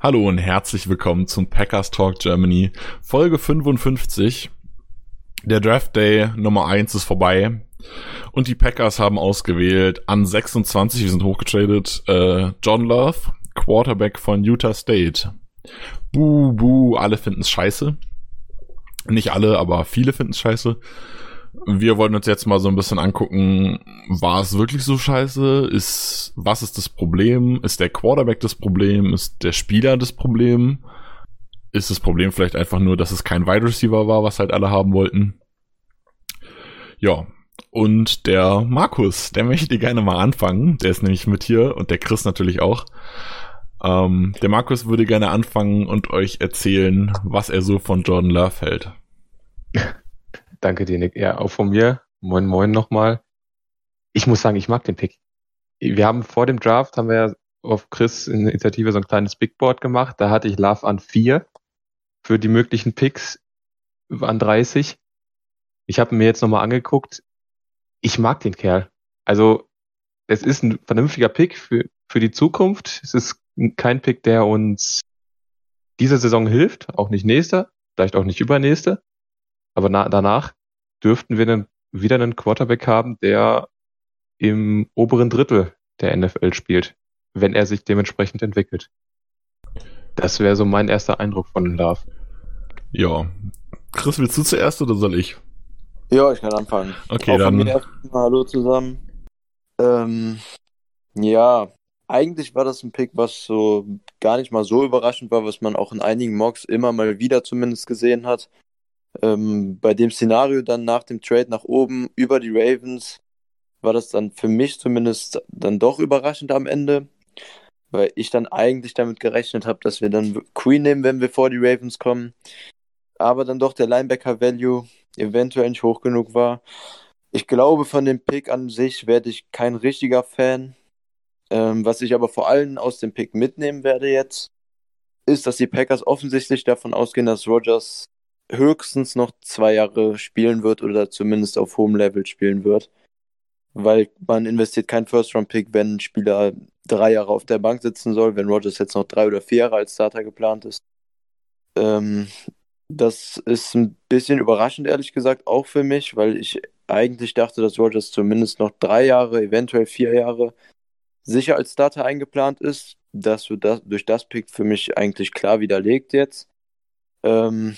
Hallo und herzlich willkommen zum Packers Talk Germany, Folge 55. Der Draft Day Nummer 1 ist vorbei und die Packers haben ausgewählt an 26, wir sind hochgetradet, äh, John Love, Quarterback von Utah State. Buh, buh, alle finden es scheiße. Nicht alle, aber viele finden es scheiße. Wir wollen uns jetzt mal so ein bisschen angucken, war es wirklich so scheiße? Ist, was ist das Problem? Ist der Quarterback das Problem? Ist der Spieler das Problem? Ist das Problem vielleicht einfach nur, dass es kein Wide Receiver war, was halt alle haben wollten? Ja. Und der Markus, der möchte gerne mal anfangen. Der ist nämlich mit hier und der Chris natürlich auch. Ähm, der Markus würde gerne anfangen und euch erzählen, was er so von Jordan Love hält. Danke dir, Nick. Ja, auch von mir. Moin, moin nochmal. Ich muss sagen, ich mag den Pick. Wir haben vor dem Draft, haben wir auf Chris in der Initiative so ein kleines Big Board gemacht. Da hatte ich Love an vier für die möglichen Picks an 30. Ich habe mir jetzt nochmal angeguckt. Ich mag den Kerl. Also, es ist ein vernünftiger Pick für, für die Zukunft. Es ist kein Pick, der uns diese Saison hilft, auch nicht nächste, vielleicht auch nicht übernächste. Aber na, danach dürften wir dann wieder einen Quarterback haben, der im oberen Drittel der NFL spielt, wenn er sich dementsprechend entwickelt. Das wäre so mein erster Eindruck von Love. Ja. Chris, willst du zuerst oder soll ich? Ja, ich kann anfangen. Okay, Auch dann. Von mir erstmal Hallo zusammen. Ähm, ja, eigentlich war das ein Pick, was so gar nicht mal so überraschend war, was man auch in einigen Mocks immer mal wieder zumindest gesehen hat. Ähm, bei dem Szenario dann nach dem Trade nach oben über die Ravens war das dann für mich zumindest dann doch überraschend am Ende, weil ich dann eigentlich damit gerechnet habe, dass wir dann Queen nehmen, wenn wir vor die Ravens kommen. Aber dann doch der Linebacker-Value eventuell nicht hoch genug war. Ich glaube, von dem Pick an sich werde ich kein richtiger Fan. Ähm, was ich aber vor allem aus dem Pick mitnehmen werde jetzt, ist, dass die Packers offensichtlich davon ausgehen, dass Rogers höchstens noch zwei Jahre spielen wird oder zumindest auf hohem Level spielen wird. Weil man investiert kein First-Round-Pick, wenn ein Spieler drei Jahre auf der Bank sitzen soll, wenn Rogers jetzt noch drei oder vier Jahre als Starter geplant ist. Ähm, das ist ein bisschen überraschend, ehrlich gesagt, auch für mich, weil ich eigentlich dachte, dass Rogers zumindest noch drei Jahre, eventuell vier Jahre sicher als Starter eingeplant ist. Das wird das, durch das Pick für mich eigentlich klar widerlegt jetzt. Ähm,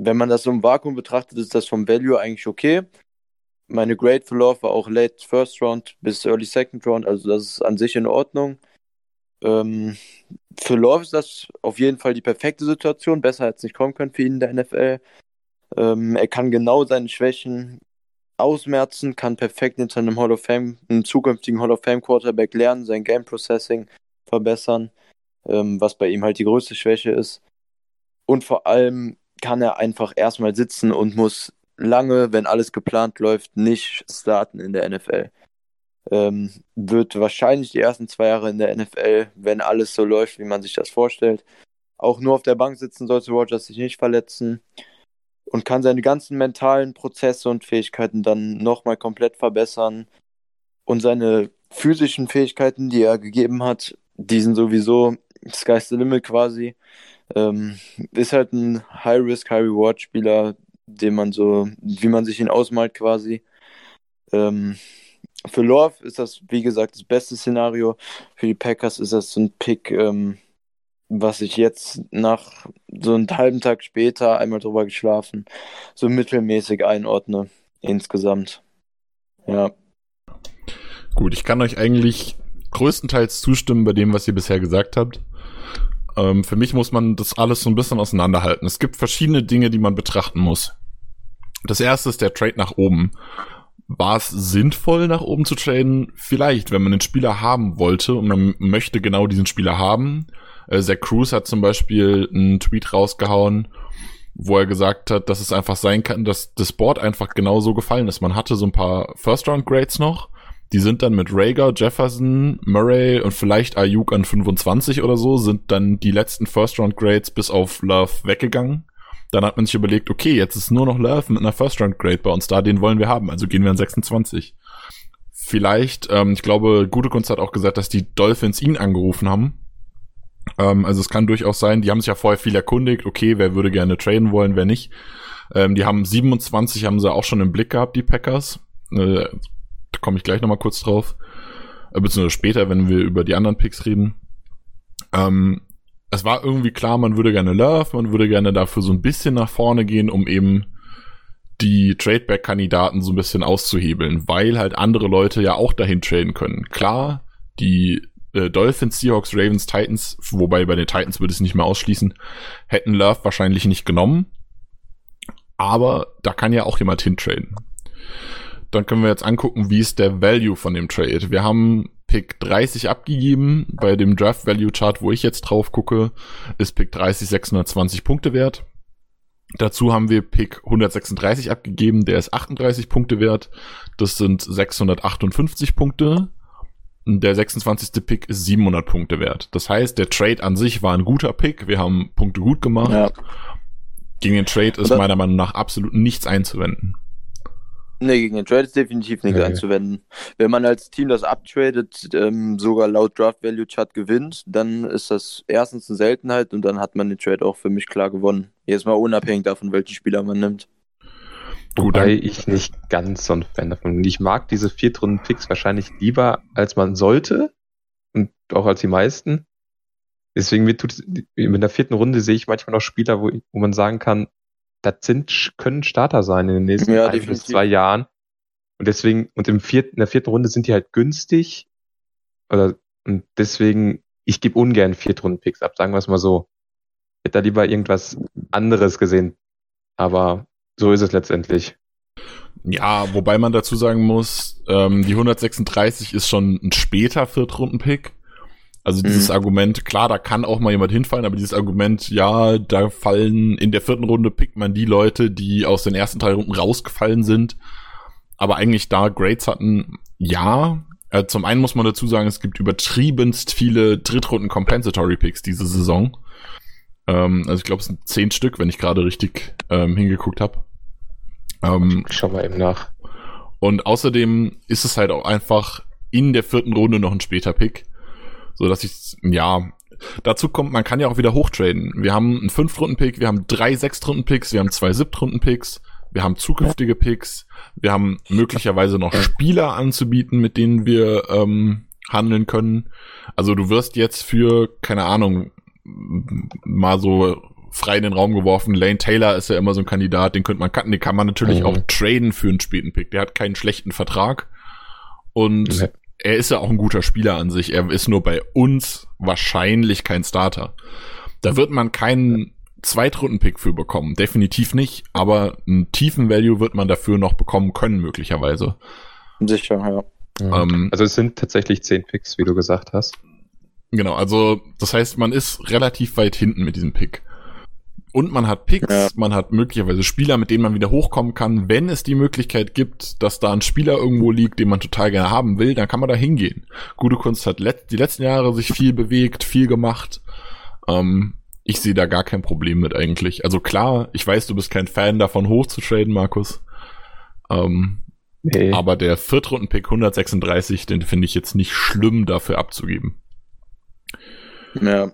wenn man das so im Vakuum betrachtet, ist das vom Value eigentlich okay. Meine Grade for Love war auch Late First Round bis Early Second Round, also das ist an sich in Ordnung. Ähm, für Love ist das auf jeden Fall die perfekte Situation. Besser hätte es nicht kommen können für ihn in der NFL. Ähm, er kann genau seine Schwächen ausmerzen, kann perfekt hinter einem Hall of Fame, einem zukünftigen Hall of Fame Quarterback lernen, sein Game Processing verbessern, ähm, was bei ihm halt die größte Schwäche ist. Und vor allem kann er einfach erstmal sitzen und muss lange, wenn alles geplant läuft, nicht starten in der NFL. Ähm, wird wahrscheinlich die ersten zwei Jahre in der NFL, wenn alles so läuft, wie man sich das vorstellt, auch nur auf der Bank sitzen, sollte Rogers sich nicht verletzen und kann seine ganzen mentalen Prozesse und Fähigkeiten dann nochmal komplett verbessern und seine physischen Fähigkeiten, die er gegeben hat, die sind sowieso Sky's the Limit quasi. Ähm, ist halt ein High-Risk, High-Reward-Spieler, den man so, wie man sich ihn ausmalt quasi. Ähm, für Love ist das, wie gesagt, das beste Szenario. Für die Packers ist das so ein Pick, ähm, was ich jetzt nach so einem halben Tag später einmal drüber geschlafen, so mittelmäßig einordne insgesamt. Ja. Gut, ich kann euch eigentlich größtenteils zustimmen bei dem, was ihr bisher gesagt habt. Ähm, für mich muss man das alles so ein bisschen auseinanderhalten. Es gibt verschiedene Dinge, die man betrachten muss. Das erste ist der Trade nach oben. War es sinnvoll, nach oben zu traden? Vielleicht, wenn man einen Spieler haben wollte und man möchte genau diesen Spieler haben, Äh, Zach Cruz hat zum Beispiel einen Tweet rausgehauen, wo er gesagt hat, dass es einfach sein kann, dass das Board einfach genauso gefallen ist. Man hatte so ein paar First-Round-Grades noch, die sind dann mit Rager, Jefferson, Murray und vielleicht Ayuk an 25 oder so, sind dann die letzten First-Round-Grades bis auf Love weggegangen. Dann hat man sich überlegt, okay, jetzt ist nur noch Love mit einer First-Round-Grade bei uns da, den wollen wir haben, also gehen wir an 26. Vielleicht, ähm, ich glaube, Gute Kunst hat auch gesagt, dass die Dolphins ihn angerufen haben. Ähm, also es kann durchaus sein, die haben sich ja vorher viel erkundigt, okay, wer würde gerne traden wollen, wer nicht. Ähm, die haben 27, haben sie auch schon im Blick gehabt, die Packers. Äh, komme ich gleich nochmal kurz drauf. Äh, beziehungsweise später, wenn wir über die anderen Picks reden. Ähm, es war irgendwie klar, man würde gerne Love, man würde gerne dafür so ein bisschen nach vorne gehen, um eben die Tradeback-Kandidaten so ein bisschen auszuhebeln, weil halt andere Leute ja auch dahin traden können. Klar, die äh, Dolphins, Seahawks, Ravens, Titans, wobei bei den Titans würde es nicht mehr ausschließen, hätten Love wahrscheinlich nicht genommen. Aber da kann ja auch jemand hintraden. Dann können wir jetzt angucken, wie ist der Value von dem Trade. Wir haben Pick 30 abgegeben. Bei dem Draft Value Chart, wo ich jetzt drauf gucke, ist Pick 30 620 Punkte wert. Dazu haben wir Pick 136 abgegeben, der ist 38 Punkte wert. Das sind 658 Punkte. Der 26. Pick ist 700 Punkte wert. Das heißt, der Trade an sich war ein guter Pick. Wir haben Punkte gut gemacht. Ja. Gegen den Trade ist meiner Meinung nach absolut nichts einzuwenden. Nee, gegen den Trade ist definitiv nichts okay. einzuwenden. Wenn man als Team das abtradet, ähm, sogar laut Draft Value Chart gewinnt, dann ist das erstens eine Seltenheit und dann hat man den Trade auch für mich klar gewonnen. Jetzt mal unabhängig davon, welchen Spieler man nimmt. Wobei ich nicht ganz so ein Fan davon bin. Ich mag diese Viertrunden-Picks wahrscheinlich lieber, als man sollte und auch als die meisten. Deswegen mit, in der vierten Runde sehe ich manchmal noch Spieler, wo, wo man sagen kann, das sind, können Starter sein in den nächsten ja, ein bis zwei Jahren. Und deswegen, und im vierten, in der vierten Runde sind die halt günstig. Oder, und deswegen, ich gebe ungern Viertrunden-Picks ab, sagen wir es mal so. Ich hätte da lieber irgendwas anderes gesehen. Aber so ist es letztendlich. Ja, wobei man dazu sagen muss, ähm, die 136 ist schon ein später Viertrunden-Pick. Also dieses mhm. Argument, klar, da kann auch mal jemand hinfallen, aber dieses Argument, ja, da fallen in der vierten Runde pickt man die Leute, die aus den ersten drei Runden rausgefallen sind, aber eigentlich da Grades hatten, ja. Äh, zum einen muss man dazu sagen, es gibt übertriebenst viele Drittrunden Compensatory Picks diese Saison. Ähm, also ich glaube, es sind zehn Stück, wenn ich gerade richtig ähm, hingeguckt habe. Ähm, Schau mal eben nach. Und außerdem ist es halt auch einfach in der vierten Runde noch ein später Pick so dass ich, ja, dazu kommt, man kann ja auch wieder hochtraden. Wir haben einen Fünf-Runden-Pick, wir haben drei Sechs-Runden-Picks, wir haben zwei Siebt-Runden-Picks, wir haben zukünftige Picks, wir haben möglicherweise noch Spieler anzubieten, mit denen wir ähm, handeln können. Also du wirst jetzt für, keine Ahnung, mal so frei in den Raum geworfen. Lane Taylor ist ja immer so ein Kandidat, den könnte man cutten, den kann man natürlich mhm. auch traden für einen späten Pick. Der hat keinen schlechten Vertrag. Und er ist ja auch ein guter Spieler an sich. Er ist nur bei uns wahrscheinlich kein Starter. Da wird man keinen Zweitrunden-Pick für bekommen. Definitiv nicht. Aber einen tiefen Value wird man dafür noch bekommen können, möglicherweise. Sicher, ja. Ähm, also es sind tatsächlich zehn Picks, wie du gesagt hast. Genau, also das heißt, man ist relativ weit hinten mit diesem Pick. Und man hat Picks, ja. man hat möglicherweise Spieler, mit denen man wieder hochkommen kann. Wenn es die Möglichkeit gibt, dass da ein Spieler irgendwo liegt, den man total gerne haben will, dann kann man da hingehen. Gute Kunst hat let die letzten Jahre sich viel bewegt, viel gemacht. Ähm, ich sehe da gar kein Problem mit eigentlich. Also klar, ich weiß, du bist kein Fan davon hochzutraden, Markus. Ähm, nee. Aber der Viertrunden-Pick 136, den finde ich jetzt nicht schlimm, dafür abzugeben. Ja,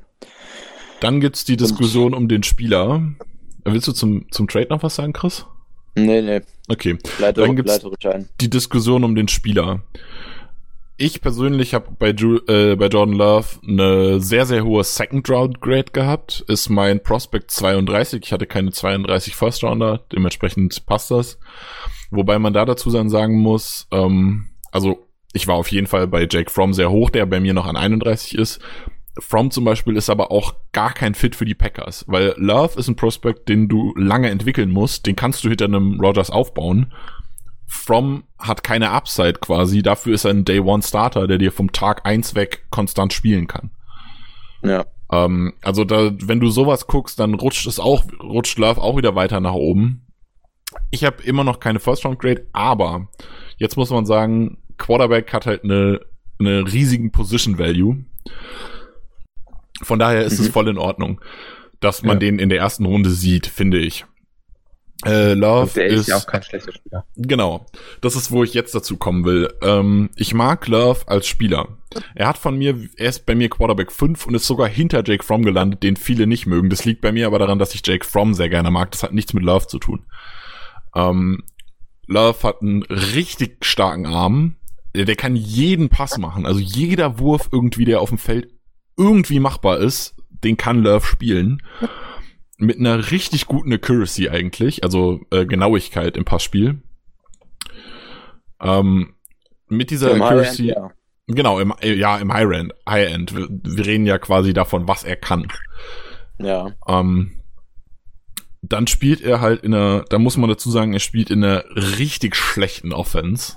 dann gibt's die Diskussion um den Spieler. Willst du zum, zum Trade noch was sagen, Chris? Nee, nee. Okay. Leite, Dann gibt's die Diskussion um den Spieler. Ich persönlich habe bei, äh, bei Jordan Love eine sehr, sehr hohe Second Round Grade gehabt. Ist mein Prospect 32. Ich hatte keine 32 First Rounder. Dementsprechend passt das. Wobei man da dazu dann sagen muss, ähm, also ich war auf jeden Fall bei Jake Fromm sehr hoch, der bei mir noch an 31 ist. From zum Beispiel ist aber auch gar kein Fit für die Packers, weil Love ist ein Prospect, den du lange entwickeln musst, den kannst du hinter einem Rogers aufbauen. From hat keine Upside quasi, dafür ist er ein Day One Starter, der dir vom Tag eins weg konstant spielen kann. Ja. Ähm, also da, wenn du sowas guckst, dann rutscht es auch, rutscht Love auch wieder weiter nach oben. Ich habe immer noch keine First Round Grade, aber jetzt muss man sagen, Quarterback hat halt eine, eine riesigen Position Value. Von daher ist mhm. es voll in Ordnung, dass man ja. den in der ersten Runde sieht, finde ich. Äh, Love Und der ist, ist ja auch kein schlechter Spieler. Genau. Das ist, wo ich jetzt dazu kommen will. Ähm, ich mag Love als Spieler. Er hat von mir, er ist bei mir Quarterback 5 und ist sogar hinter Jake Fromm gelandet, den viele nicht mögen. Das liegt bei mir aber daran, dass ich Jake Fromm sehr gerne mag. Das hat nichts mit Love zu tun. Ähm, Love hat einen richtig starken Arm. Der, der kann jeden Pass machen. Also jeder Wurf irgendwie, der auf dem Feld irgendwie machbar ist, den kann Love spielen mit einer richtig guten Accuracy eigentlich, also äh, Genauigkeit im Passspiel. Ähm, mit dieser Im Accuracy, ja. genau, im, äh, ja, im High End, High End. Wir, wir, reden ja quasi davon, was er kann. Ja. Ähm, dann spielt er halt in einer, da muss man dazu sagen, er spielt in einer richtig schlechten Offense.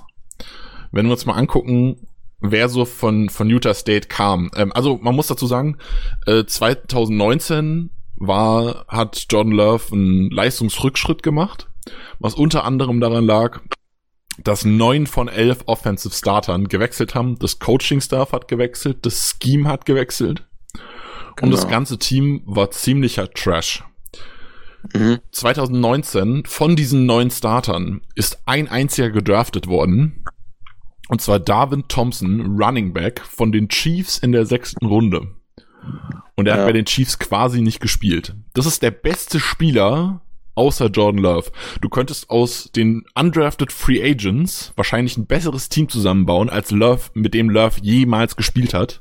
Wenn wir uns mal angucken, wer so von, von Utah State kam. Ähm, also man muss dazu sagen, äh, 2019 war, hat Jordan Love einen Leistungsrückschritt gemacht, was unter anderem daran lag, dass neun von elf Offensive Startern gewechselt haben, das Coaching-Staff hat gewechselt, das Scheme hat gewechselt genau. und das genau. ganze Team war ziemlicher Trash. Mhm. 2019 von diesen neun Startern ist ein einziger gedraftet worden. Und zwar Darwin Thompson, Running Back von den Chiefs in der sechsten Runde. Und er ja. hat bei den Chiefs quasi nicht gespielt. Das ist der beste Spieler außer Jordan Love. Du könntest aus den undrafted Free Agents wahrscheinlich ein besseres Team zusammenbauen, als Love, mit dem Love jemals gespielt hat.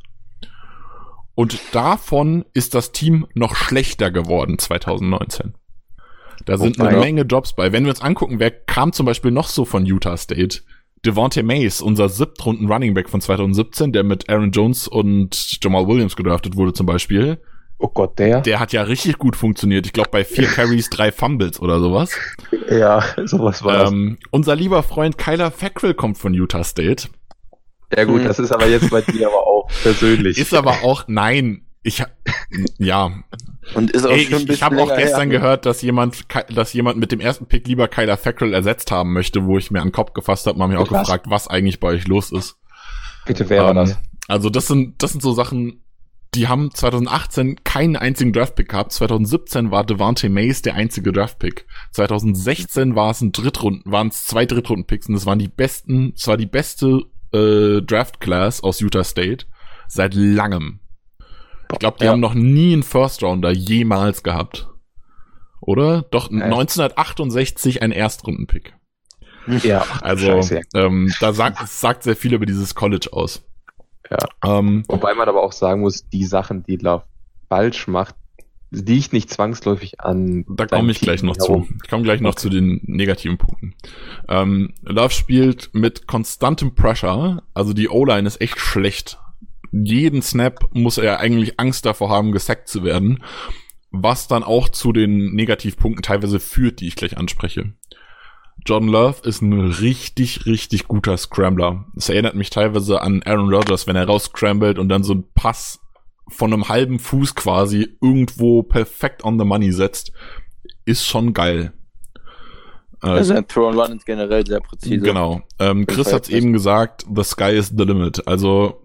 Und davon ist das Team noch schlechter geworden 2019. Da sind eine Menge Jobs bei. Wenn wir uns angucken, wer kam zum Beispiel noch so von Utah State? Devontae Mays, unser siebtrunden Running Back von 2017, der mit Aaron Jones und Jamal Williams gedraftet wurde zum Beispiel. Oh Gott, der? Der hat ja richtig gut funktioniert. Ich glaube bei vier Carries, drei Fumbles oder sowas. Ja, sowas war ähm, Unser lieber Freund Kyler Fackrell kommt von Utah State. Ja gut, das ist aber jetzt bei dir aber auch persönlich. Ist aber auch, nein, ich, ja. Und ist auch Ey, schon ich, ich habe auch gestern her. gehört, dass jemand, dass jemand mit dem ersten Pick lieber Kyler Fackrell ersetzt haben möchte, wo ich mir an den Kopf gefasst habe, mal mir auch was? gefragt, was eigentlich bei euch los ist. Bitte, wer ähm, war das? Also das sind, das sind so Sachen, die haben 2018 keinen einzigen Draftpick gehabt. 2017 war Devante Mays der einzige Draftpick. 2016 war es ein Drittrunden, waren es zwei Drittrundenpicks und es waren die besten, es war die beste äh, Draft Class aus Utah State seit langem. Ich glaube, die ja. haben noch nie einen First Rounder jemals gehabt. Oder? Doch äh. 1968 ein Erstrundenpick. Ja. Also, ähm, da sagt, sagt sehr viel über dieses College aus. Ja. Ähm, Wobei man aber auch sagen muss, die Sachen, die Love falsch macht, liegt nicht zwangsläufig an. Da komme ich gleich noch herum. zu. Ich komme gleich noch okay. zu den negativen Punkten. Ähm, Love spielt mit konstantem Pressure, also die O-Line ist echt schlecht jeden Snap muss er eigentlich Angst davor haben, gesackt zu werden. Was dann auch zu den Negativpunkten teilweise führt, die ich gleich anspreche. John Love ist ein richtig, richtig guter Scrambler. Es erinnert mich teilweise an Aaron Rodgers, wenn er rausscrambled und dann so ein Pass von einem halben Fuß quasi irgendwo perfekt on the money setzt. Ist schon geil. Also ein Throw and Run ist generell sehr präzise. Genau. Ähm, Chris hat eben gesagt, the sky is the limit. Also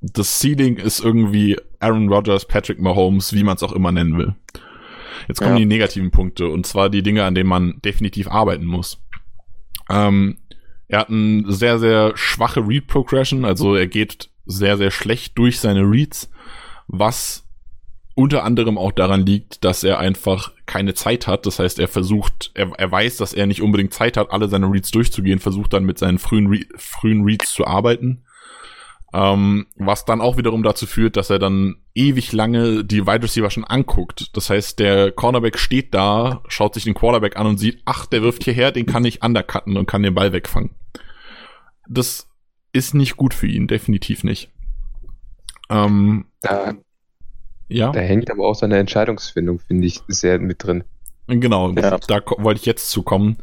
das Ceiling ist irgendwie Aaron Rodgers, Patrick Mahomes, wie man es auch immer nennen will. Jetzt kommen ja. die negativen Punkte und zwar die Dinge, an denen man definitiv arbeiten muss. Ähm, er hat eine sehr, sehr schwache Read Progression, also er geht sehr, sehr schlecht durch seine Reads, was unter anderem auch daran liegt, dass er einfach keine Zeit hat. Das heißt, er versucht, er, er weiß, dass er nicht unbedingt Zeit hat, alle seine Reads durchzugehen, versucht dann mit seinen frühen, Re frühen Reads zu arbeiten ähm, was dann auch wiederum dazu führt, dass er dann ewig lange die Wide Receiver schon anguckt. Das heißt, der Cornerback steht da, schaut sich den Quarterback an und sieht, ach, der wirft hierher, den kann ich undercutten und kann den Ball wegfangen. Das ist nicht gut für ihn, definitiv nicht. Ähm, da, ja. da hängt aber auch seine Entscheidungsfindung, finde ich, sehr mit drin. Genau, ja. da wollte ich jetzt zukommen.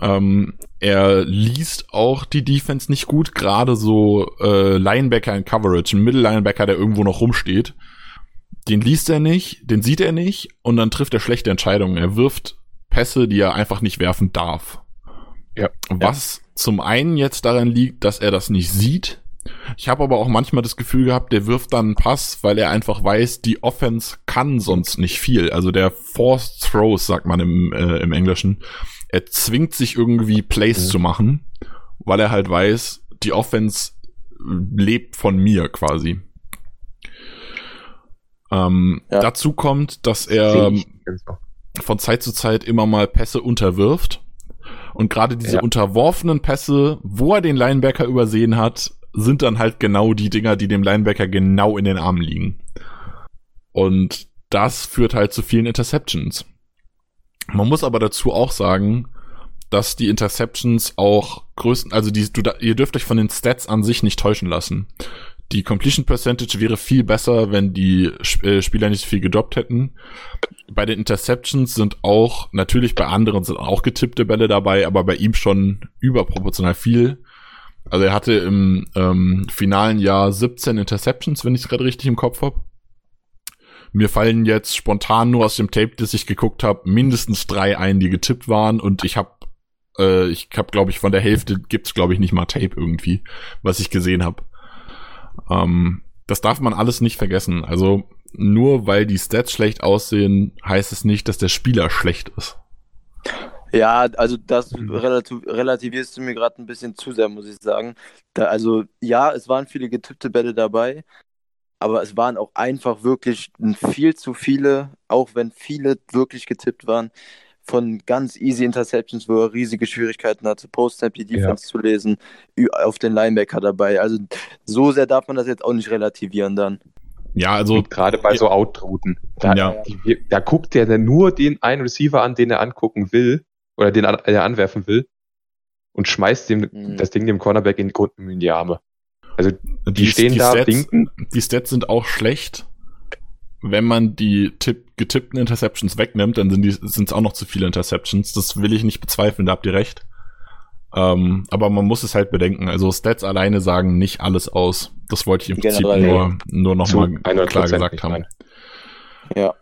Ähm, er liest auch die Defense nicht gut, gerade so äh, Linebacker in Coverage, ein Middle Linebacker, der irgendwo noch rumsteht. den liest er nicht, den sieht er nicht und dann trifft er schlechte Entscheidungen. Er wirft Pässe, die er einfach nicht werfen darf. Ja. Was ja. zum einen jetzt daran liegt, dass er das nicht sieht. Ich habe aber auch manchmal das Gefühl gehabt, der wirft dann einen Pass, weil er einfach weiß, die Offense kann sonst nicht viel. Also der Forced Throws, sagt man im, äh, im Englischen. Er zwingt sich irgendwie Plays mhm. zu machen, weil er halt weiß, die Offense lebt von mir quasi. Ähm, ja. Dazu kommt, dass er von Zeit zu Zeit immer mal Pässe unterwirft. Und gerade diese ja. unterworfenen Pässe, wo er den Linebacker übersehen hat, sind dann halt genau die Dinger, die dem Linebacker genau in den Armen liegen. Und das führt halt zu vielen Interceptions. Man muss aber dazu auch sagen, dass die Interceptions auch größten, also die, du, ihr dürft euch von den Stats an sich nicht täuschen lassen. Die Completion Percentage wäre viel besser, wenn die äh, Spieler nicht so viel gedroppt hätten. Bei den Interceptions sind auch, natürlich bei anderen sind auch getippte Bälle dabei, aber bei ihm schon überproportional viel. Also er hatte im ähm, finalen Jahr 17 Interceptions, wenn ich es gerade richtig im Kopf habe. Mir fallen jetzt spontan nur aus dem Tape, das ich geguckt habe, mindestens drei ein, die getippt waren und ich habe äh, ich habe glaube ich von der Hälfte gibt's glaube ich nicht mal Tape irgendwie, was ich gesehen habe. Ähm, das darf man alles nicht vergessen. Also nur weil die Stats schlecht aussehen, heißt es nicht, dass der Spieler schlecht ist. Ja, also das relativ, relativierst du mir gerade ein bisschen zu sehr, muss ich sagen. Da, also ja, es waren viele getippte Bälle dabei, aber es waren auch einfach wirklich viel zu viele, auch wenn viele wirklich getippt waren von ganz easy Interceptions, wo er riesige Schwierigkeiten hatte, Post-Snap die Defense ja. zu lesen, auf den Linebacker dabei. Also so sehr darf man das jetzt auch nicht relativieren dann. Ja, also gerade bei so Out-Routen, da, ja. da guckt der dann nur den einen Receiver an, den er angucken will oder den er anwerfen will und schmeißt dem mhm. das Ding dem Cornerback in, in die Arme. Also die, die stehen die da, Stats, winken. Die Stats sind auch schlecht, wenn man die tipp, getippten Interceptions wegnimmt, dann sind es auch noch zu viele Interceptions. Das will ich nicht bezweifeln, da habt ihr recht. Ähm, aber man muss es halt bedenken. Also Stats alleine sagen nicht alles aus. Das wollte ich im Prinzip nur, nur nochmal klar gesagt haben. Ja.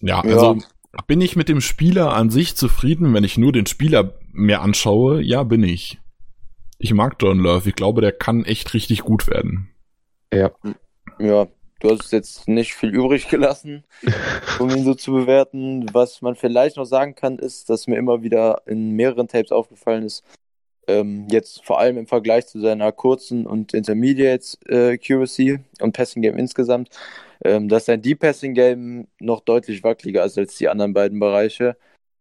Ja, also ja. bin ich mit dem Spieler an sich zufrieden, wenn ich nur den Spieler mir anschaue? Ja, bin ich. Ich mag John Love. Ich glaube, der kann echt richtig gut werden. Ja. Ja, du hast jetzt nicht viel übrig gelassen, um ihn so zu bewerten. Was man vielleicht noch sagen kann, ist, dass mir immer wieder in mehreren Tapes aufgefallen ist, ähm, jetzt vor allem im Vergleich zu seiner kurzen und Intermediate äh, Accuracy und Passing Game insgesamt, ähm, dass sein Deep Passing Game noch deutlich wackeliger ist als die anderen beiden Bereiche.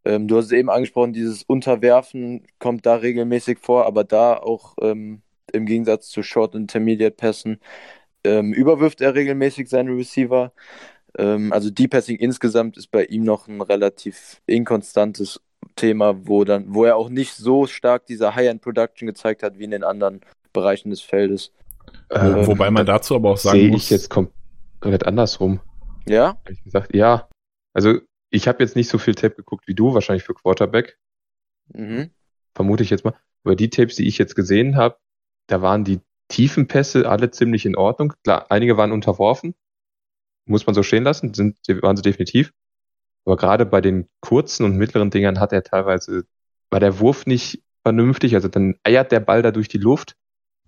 Ähm, du hast es eben angesprochen, dieses Unterwerfen kommt da regelmäßig vor, aber da auch ähm, im Gegensatz zu Short und Intermediate Pässen ähm, überwirft er regelmäßig seine Receiver. Ähm, also Deep Passing insgesamt ist bei ihm noch ein relativ inkonstantes Thema, wo dann, wo er auch nicht so stark diese High-End-Production gezeigt hat wie in den anderen Bereichen des Feldes. Äh, ähm, wobei man dazu aber auch sagen sehe muss. ich jetzt komplett andersrum. Ja? Ich gesagt, ja. Also ich habe jetzt nicht so viel Tape geguckt wie du, wahrscheinlich für Quarterback. Mhm. Vermute ich jetzt mal. Aber die Tapes, die ich jetzt gesehen habe, da waren die Tiefenpässe alle ziemlich in Ordnung. Klar, einige waren unterworfen. Muss man so stehen lassen, sind, waren sie definitiv. Aber gerade bei den kurzen und mittleren Dingern hat er teilweise, war der Wurf nicht vernünftig, also dann eiert der Ball da durch die Luft.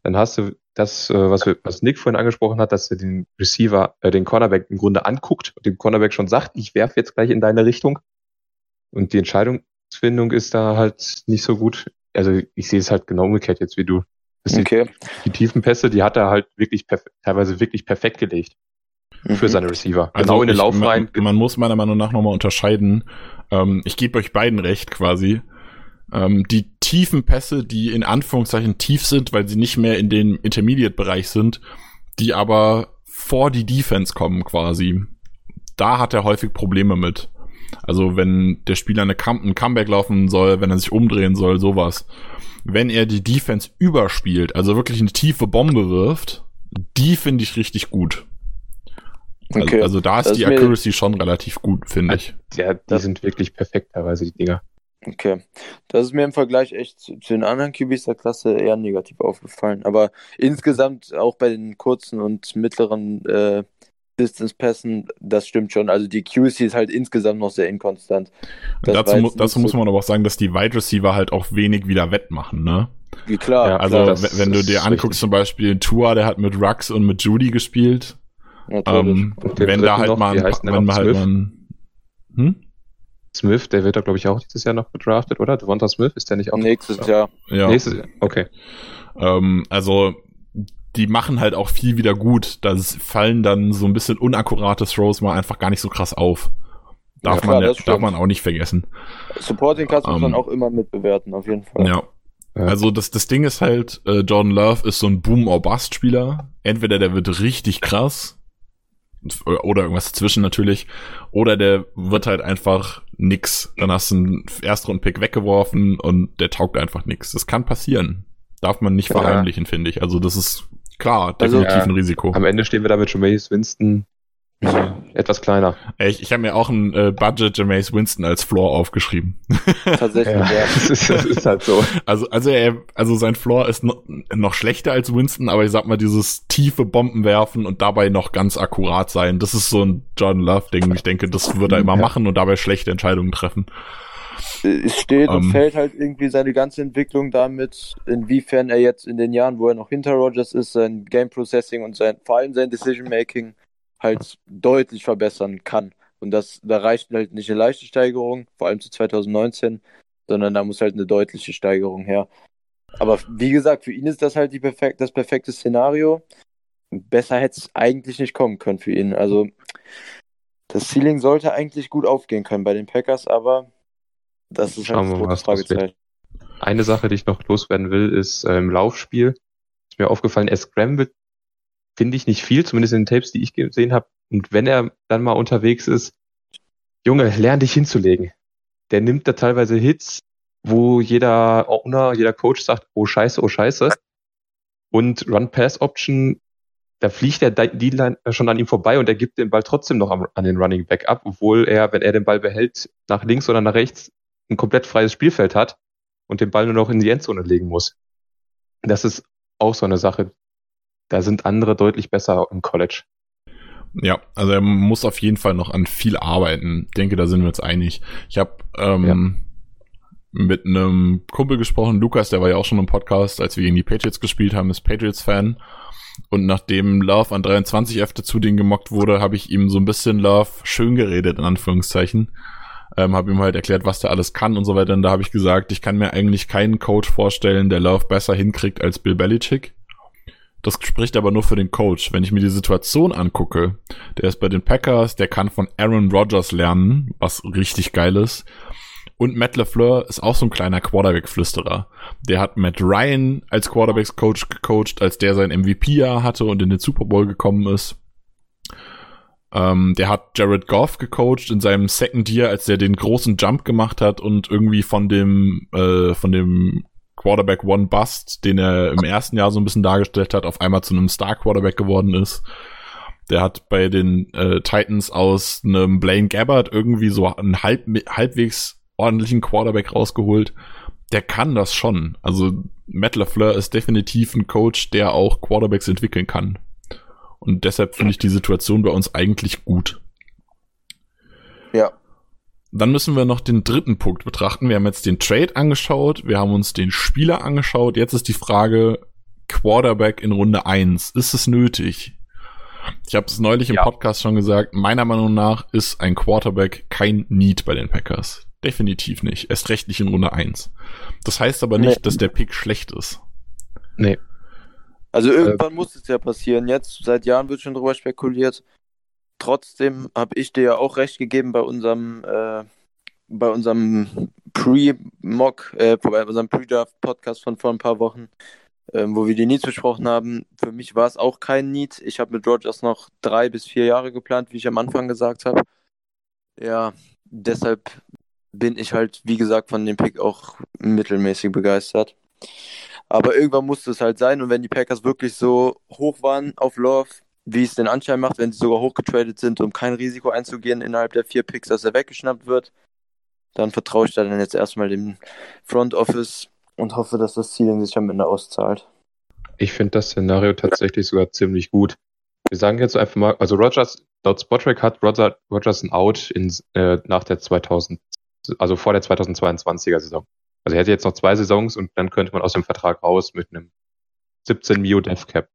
Dann hast du das, äh, was, wir, was Nick vorhin angesprochen hat, dass er den Receiver, äh, den Cornerback im Grunde anguckt und dem Cornerback schon sagt, ich werfe jetzt gleich in deine Richtung. Und die Entscheidungsfindung ist da halt nicht so gut. Also ich sehe es halt genau umgekehrt jetzt wie du. Okay. Die, die tiefen Pässe, die hat er halt wirklich teilweise wirklich perfekt gelegt. Mhm. Für seine Receiver. Also genau in den Lauf rein. Man, man, muss meiner Meinung nach nochmal unterscheiden. Ähm, ich gebe euch beiden recht quasi. Ähm, die tiefen Pässe, die in Anführungszeichen tief sind, weil sie nicht mehr in den Intermediate-Bereich sind, die aber vor die Defense kommen quasi. Da hat er häufig Probleme mit. Also wenn der Spieler eine Come ein Comeback laufen soll, wenn er sich umdrehen soll, sowas wenn er die Defense überspielt, also wirklich eine tiefe Bombe wirft, die finde ich richtig gut. Also, okay. also da ist das die Accuracy schon relativ gut, finde ich. Ja, die das sind wirklich perfekt teilweise, die Dinger. Okay. Das ist mir im Vergleich echt zu, zu den anderen QBs der Klasse eher negativ aufgefallen. Aber insgesamt auch bei den kurzen und mittleren äh, Distance-Pässen, das stimmt schon. Also die QC ist halt insgesamt noch sehr inkonstant. Das dazu, mu dazu muss man aber auch sagen, dass die Wide Receiver halt auch wenig wieder wettmachen, ne? Wie klar, Ja, Also klar, das wenn du dir anguckst, richtig. zum Beispiel Tua, der hat mit Rux und mit Judy gespielt. Ähm, wenn da halt noch, mal, wenn wir halt mal hm? Smith, der wird da, glaube ich, auch dieses Jahr noch gedraftet, oder? Devonta Smith, ist der nicht auch? Nächstes Jahr. Ja. Nächstes Jahr, okay. Ähm, also die machen halt auch viel wieder gut. Da fallen dann so ein bisschen unakkurate Throws mal einfach gar nicht so krass auf. Darf, Ja, klar, man, darf man auch nicht vergessen. Supporting Cast muss man Ähm, auch immer mitbewerten, auf jeden Fall. Ja. Ja. Also das, das Ding ist halt, äh, Jordan Love ist so ein Boom-or-Bust-Spieler. Entweder der wird richtig krass oder irgendwas dazwischen natürlich, oder der wird halt einfach nix. Dann hast du einen Erstrunden-Pick weggeworfen und der taugt einfach nix. Das kann passieren. Darf man nicht Ja. verheimlichen, finde ich. Also das ist klar, Also- definitiv Ja. ein Risiko. Am Ende stehen wir da mit Jameis Winston äh, etwas kleiner. Ey, Ich, ich habe mir auch ein äh, Budget Jameis Winston als Floor aufgeschrieben. Tatsächlich, ja. das, ist, das ist halt so. Also, also er, also sein Floor ist no, noch schlechter als Winston, aber ich sag mal, dieses tiefe Bomben werfen und dabei noch ganz akkurat sein, das ist so ein John Love-Ding. Ich denke, das wird er immer Ja. machen und dabei schlechte Entscheidungen treffen. Es steht und Ähm. fällt halt irgendwie seine ganze Entwicklung damit, inwiefern er jetzt in den Jahren, wo er noch hinter Rogers ist, sein Game Processing und sein, vor allem sein Decision Making halt deutlich verbessern kann. Und das, da reicht halt nicht eine leichte Steigerung, vor allem zu 2019, sondern da muss halt eine deutliche Steigerung her. Aber wie gesagt, für ihn ist das halt die perfekt, das perfekte Szenario. Besser hätte es eigentlich nicht kommen können für ihn. Also das Ceiling sollte eigentlich gut aufgehen können bei den Packers, aber das ist Schauen halt wir mal, das. Fragezeichen. Eine Sache, die ich noch loswerden will, ist im Laufspiel. Ist mir aufgefallen, er scrambled, finde ich nicht viel, zumindest in den Tapes, die ich gesehen habe. Und wenn er dann mal unterwegs ist, Junge, lern dich hinzulegen. Der nimmt da teilweise Hits, wo jeder Owner, jeder Coach sagt, oh scheiße, oh scheiße. Und Run-Pass-Option, da fliegt der D-Line schon an ihm vorbei und er gibt den Ball trotzdem noch an den Running Back ab, obwohl er, wenn er den Ball behält, nach links oder nach rechts ein komplett freies Spielfeld hat und den Ball nur noch in die Endzone legen muss. Das ist auch so eine Sache. Da sind andere deutlich besser im College. Ja, also er muss auf jeden Fall noch an viel arbeiten. Ich denke, da sind wir uns einig. Ich habe ähm, mit einem Kumpel gesprochen, Lukas, der war ja auch schon im Podcast, als wir gegen die Patriots gespielt haben, ist Patriots-Fan. Und nachdem Love an 23 öfter zu denen gemockt wurde, habe ich ihm so ein bisschen Love schön geredet, in Anführungszeichen. Ähm, habe ihm halt erklärt, was der alles kann und so weiter. Und da habe ich gesagt, ich kann mir eigentlich keinen Coach vorstellen, der Love besser hinkriegt als Bill Belichick. Das spricht aber nur für den Coach. Wenn ich mir die Situation angucke, der ist bei den Packers, der kann von Aaron Rodgers lernen, was richtig geil ist. Und Matt LaFleur ist auch so ein kleiner Quarterback-Flüsterer. Der hat Matt Ryan als Quarterbacks-Coach gecoacht, als der sein MVP-Jahr hatte und in den Super Bowl gekommen ist. Ähm, der hat Jared Goff gecoacht in seinem Second Year, als der den großen Jump gemacht hat und irgendwie von dem, äh, von dem Quarterback One Bust, den er im ersten Jahr so ein bisschen dargestellt hat, auf einmal zu einem Star Quarterback geworden ist. Der hat bei den äh, Titans aus einem Blaine Gabbard irgendwie so einen halb, halbwegs ordentlichen Quarterback rausgeholt. Der kann das schon. Also Matt LaFleur ist definitiv ein Coach, der auch Quarterbacks entwickeln kann. Und deshalb finde ich die Situation bei uns eigentlich gut. Ja. Dann müssen wir noch den dritten Punkt betrachten. Wir haben jetzt den Trade angeschaut, wir haben uns den Spieler angeschaut. Jetzt ist die Frage, Quarterback in Runde 1, ist es nötig? Ich habe es neulich im Ja. Podcast schon gesagt, meiner Meinung nach ist ein Quarterback kein Need bei den Packers. Definitiv nicht. Erst recht nicht in Runde 1. Das heißt aber nicht, Nee. dass der Pick schlecht ist. Nee. Also irgendwann muss es ja passieren. Jetzt, seit Jahren wird schon drüber spekuliert. Trotzdem habe ich dir ja auch recht gegeben bei unserem, äh, bei unserem Pre-Mock, äh, bei unserem Pre-Draft-Podcast von vor ein paar Wochen, ähm, wo wir die Needs besprochen haben. Für mich war es auch kein Need. Ich habe mit Rogers noch drei bis vier Jahre geplant, wie ich am Anfang gesagt habe. Ja, deshalb bin ich halt, wie gesagt, von dem Pick auch mittelmäßig begeistert. Aber irgendwann musste es halt sein. Und wenn die Packers wirklich so hoch waren auf Love, wie es den Anschein macht, wenn sie sogar hochgetradet sind, um kein Risiko einzugehen innerhalb der vier Picks, dass er weggeschnappt wird, dann vertraue ich da dann jetzt erstmal dem Front Office und hoffe, dass das Ceiling sich am Ende auszahlt. Ich finde das Szenario tatsächlich sogar ziemlich gut. Wir sagen jetzt einfach mal, also Rogers, laut Spotrack hat Roger, Rogers ein Out in, äh, nach der 2000, also vor der 2022er Saison. Also er hätte jetzt noch zwei Saisons und dann könnte man aus dem Vertrag raus mit einem 17 Mio Dev Cap.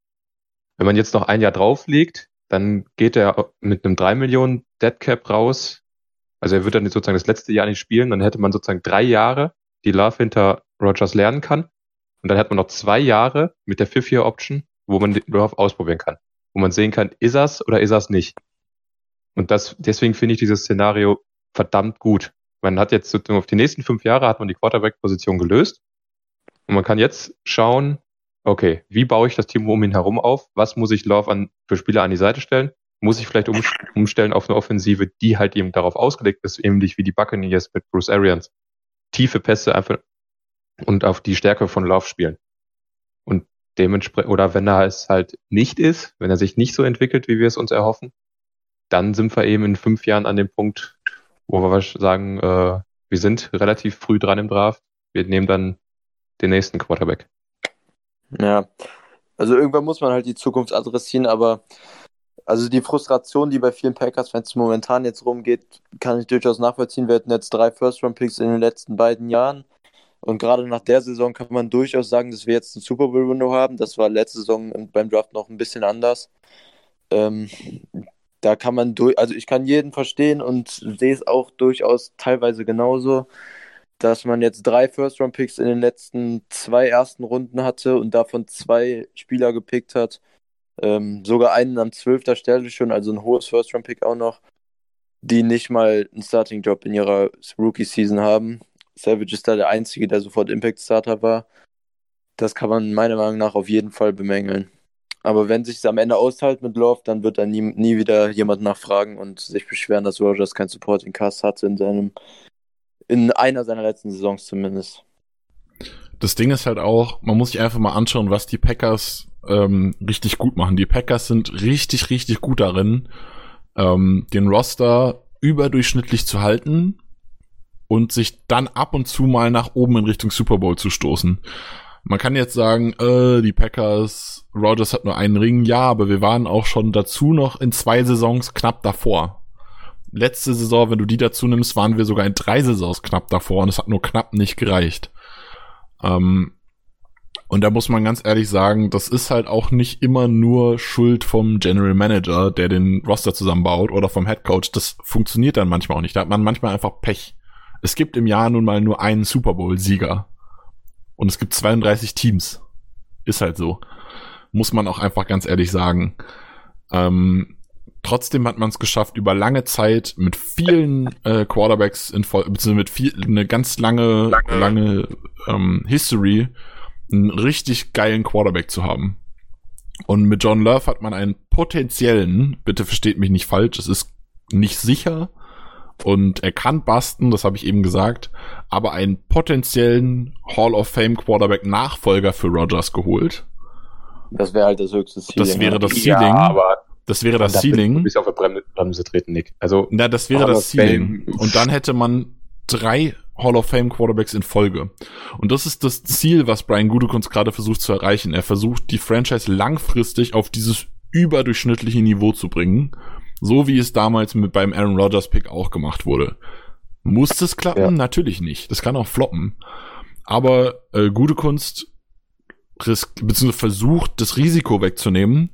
Wenn man jetzt noch ein Jahr drauflegt, dann geht er mit einem 3 Millionen Dead Cap raus. Also er wird dann sozusagen das letzte Jahr nicht spielen. Dann hätte man sozusagen drei Jahre, die Love hinter Rogers lernen kann. Und dann hat man noch zwei Jahre mit der Fifth-Year-Option, wo man Love ausprobieren kann. Wo man sehen kann, ist er's oder ist er's nicht. Und das, deswegen finde ich dieses Szenario verdammt gut. Man hat jetzt sozusagen auf die nächsten fünf Jahre hat man die Quarterback-Position gelöst. Und man kann jetzt schauen, okay, wie baue ich das Team um ihn herum auf? Was muss ich Love an, für Spieler an die Seite stellen? Muss ich vielleicht um, umstellen auf eine Offensive, die halt eben darauf ausgelegt ist, ähnlich wie die Buccaneers mit Bruce Arians. Tiefe Pässe einfach und auf die Stärke von Love spielen. Und dementsprechend, oder wenn er es halt nicht ist, wenn er sich nicht so entwickelt, wie wir es uns erhoffen, dann sind wir eben in fünf Jahren an dem Punkt, wo wir sagen, äh, wir sind relativ früh dran im Draft. Wir nehmen dann den nächsten Quarterback. Ja, also irgendwann muss man halt die Zukunft adressieren, aber also die Frustration, die bei vielen Packers-Fans momentan jetzt rumgeht, kann ich durchaus nachvollziehen. Wir hatten jetzt drei First-Round-Picks in den letzten beiden Jahren. Und gerade nach der Saison kann man durchaus sagen, dass wir jetzt ein Super Bowl-Window haben. Das war letzte Saison beim Draft noch ein bisschen anders. Ähm, da kann man durch, also ich kann jeden verstehen und sehe es auch durchaus teilweise genauso dass man jetzt drei First-Round-Picks in den letzten zwei ersten Runden hatte und davon zwei Spieler gepickt hat. Ähm, sogar einen an zwölfter Stelle schon, also ein hohes First-Round-Pick auch noch, die nicht mal einen Starting-Job in ihrer Rookie-Season haben. Savage ist da der Einzige, der sofort Impact-Starter war. Das kann man meiner Meinung nach auf jeden Fall bemängeln. Aber wenn sich es am Ende austeilt mit Love, dann wird da nie, nie wieder jemand nachfragen und sich beschweren, dass Rogers kein Supporting Cast hatte in seinem in einer seiner letzten Saisons zumindest. Das Ding ist halt auch, man muss sich einfach mal anschauen, was die Packers ähm, richtig gut machen. Die Packers sind richtig, richtig gut darin, ähm, den Roster überdurchschnittlich zu halten und sich dann ab und zu mal nach oben in Richtung Super Bowl zu stoßen. Man kann jetzt sagen, äh, die Packers, Rogers hat nur einen Ring, ja, aber wir waren auch schon dazu noch in zwei Saisons knapp davor letzte Saison, wenn du die dazu nimmst, waren wir sogar in drei Saisons knapp davor und es hat nur knapp nicht gereicht. Ähm, und da muss man ganz ehrlich sagen, das ist halt auch nicht immer nur Schuld vom General Manager, der den Roster zusammenbaut oder vom Head Coach. Das funktioniert dann manchmal auch nicht. Da hat man manchmal einfach Pech. Es gibt im Jahr nun mal nur einen Super Bowl-Sieger. Und es gibt 32 Teams. Ist halt so. Muss man auch einfach ganz ehrlich sagen. Ähm, Trotzdem hat man es geschafft, über lange Zeit mit vielen äh, Quarterbacks in Voll beziehungsweise mit viel, eine ganz lange, lange, lange ähm, History, einen richtig geilen Quarterback zu haben. Und mit John Love hat man einen potenziellen, bitte versteht mich nicht falsch, es ist nicht sicher und er kann basten, das habe ich eben gesagt, aber einen potenziellen Hall of Fame Quarterback Nachfolger für Rogers geholt. Das wäre halt das höchste Ziel. Das wäre das Ceiling. Ja, aber das wäre das Ceiling. Du bist auf der Bremse treten, Nick. Also, na, das wäre das Ceiling. Und dann hätte man drei Hall of Fame Quarterbacks in Folge. Und das ist das Ziel, was Brian Gutekunst gerade versucht zu erreichen. Er versucht, die Franchise langfristig auf dieses überdurchschnittliche Niveau zu bringen. So wie es damals mit beim Aaron Rodgers Pick auch gemacht wurde. Muss das klappen? Ja. Natürlich nicht. Das kann auch floppen. Aber äh, Gutekunst beziehungsweise versucht, das Risiko wegzunehmen,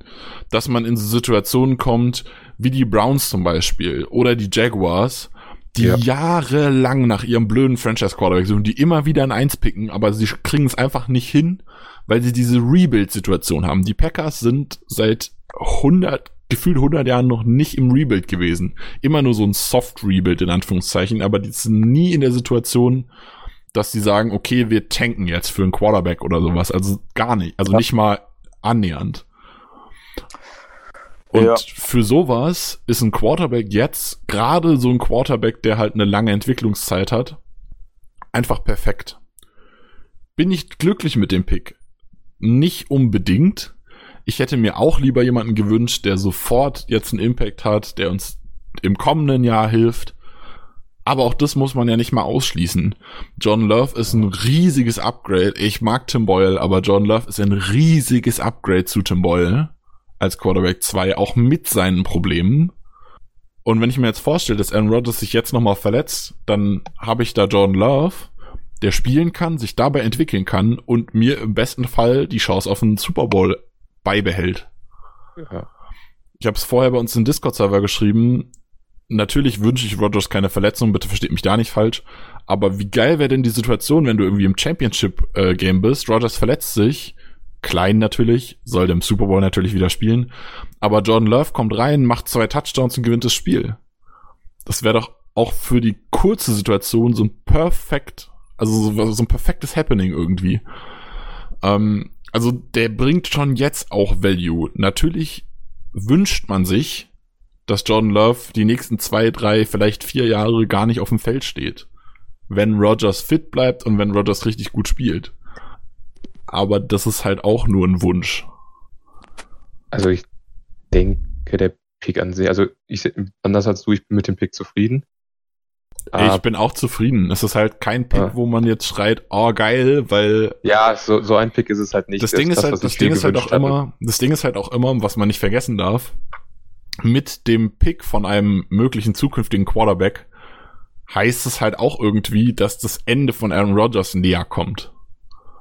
dass man in Situationen kommt, wie die Browns zum Beispiel oder die Jaguars, die ja. jahrelang nach ihrem blöden Franchise Quarterback suchen, die immer wieder ein Eins picken, aber sie kriegen es einfach nicht hin, weil sie diese Rebuild-Situation haben. Die Packers sind seit 100, gefühlt 100 Jahren noch nicht im Rebuild gewesen. Immer nur so ein Soft-Rebuild in Anführungszeichen, aber die sind nie in der Situation, dass sie sagen, okay, wir tanken jetzt für einen Quarterback oder sowas. Also gar nicht. Also ja. nicht mal annähernd. Und ja. für sowas ist ein Quarterback jetzt, gerade so ein Quarterback, der halt eine lange Entwicklungszeit hat, einfach perfekt. Bin ich glücklich mit dem Pick? Nicht unbedingt. Ich hätte mir auch lieber jemanden gewünscht, der sofort jetzt einen Impact hat, der uns im kommenden Jahr hilft. Aber auch das muss man ja nicht mal ausschließen. John Love ist ein riesiges Upgrade. Ich mag Tim Boyle, aber John Love ist ein riesiges Upgrade zu Tim Boyle. als Quarterback 2, auch mit seinen Problemen. Und wenn ich mir jetzt vorstelle, dass Aaron Rodgers sich jetzt nochmal verletzt, dann habe ich da Jordan Love, der spielen kann, sich dabei entwickeln kann und mir im besten Fall die Chance auf einen Super Bowl beibehält. Ja. Ich habe es vorher bei uns im Discord-Server geschrieben. Natürlich wünsche ich Rodgers keine Verletzung, bitte versteht mich da nicht falsch. Aber wie geil wäre denn die Situation, wenn du irgendwie im Championship-Game bist, Rodgers verletzt sich, klein natürlich, soll dem Super Bowl natürlich wieder spielen, aber Jordan Love kommt rein, macht zwei Touchdowns und gewinnt das Spiel. Das wäre doch auch für die kurze Situation so ein perfekt, also so, so ein perfektes Happening irgendwie. Ähm, also der bringt schon jetzt auch Value. Natürlich wünscht man sich, dass Jordan Love die nächsten zwei, drei, vielleicht vier Jahre gar nicht auf dem Feld steht. Wenn Rogers fit bleibt und wenn Rogers richtig gut spielt. Aber das ist halt auch nur ein Wunsch. Also ich denke, der Pick an sich, also ich anders als du, ich bin mit dem Pick zufrieden. ich bin auch zufrieden. Es ist halt kein Pick, Ja. wo man jetzt schreit, oh geil, weil Ja, so, so ein Pick ist es halt nicht. das Ding ist was halt, das Ding ist halt auch hatte. immer, das Ding ist halt auch immer, was man nicht vergessen darf, mit dem Pick von einem möglichen zukünftigen Quarterback heißt es halt auch irgendwie, dass das Ende von Aaron Rodgers näher kommt.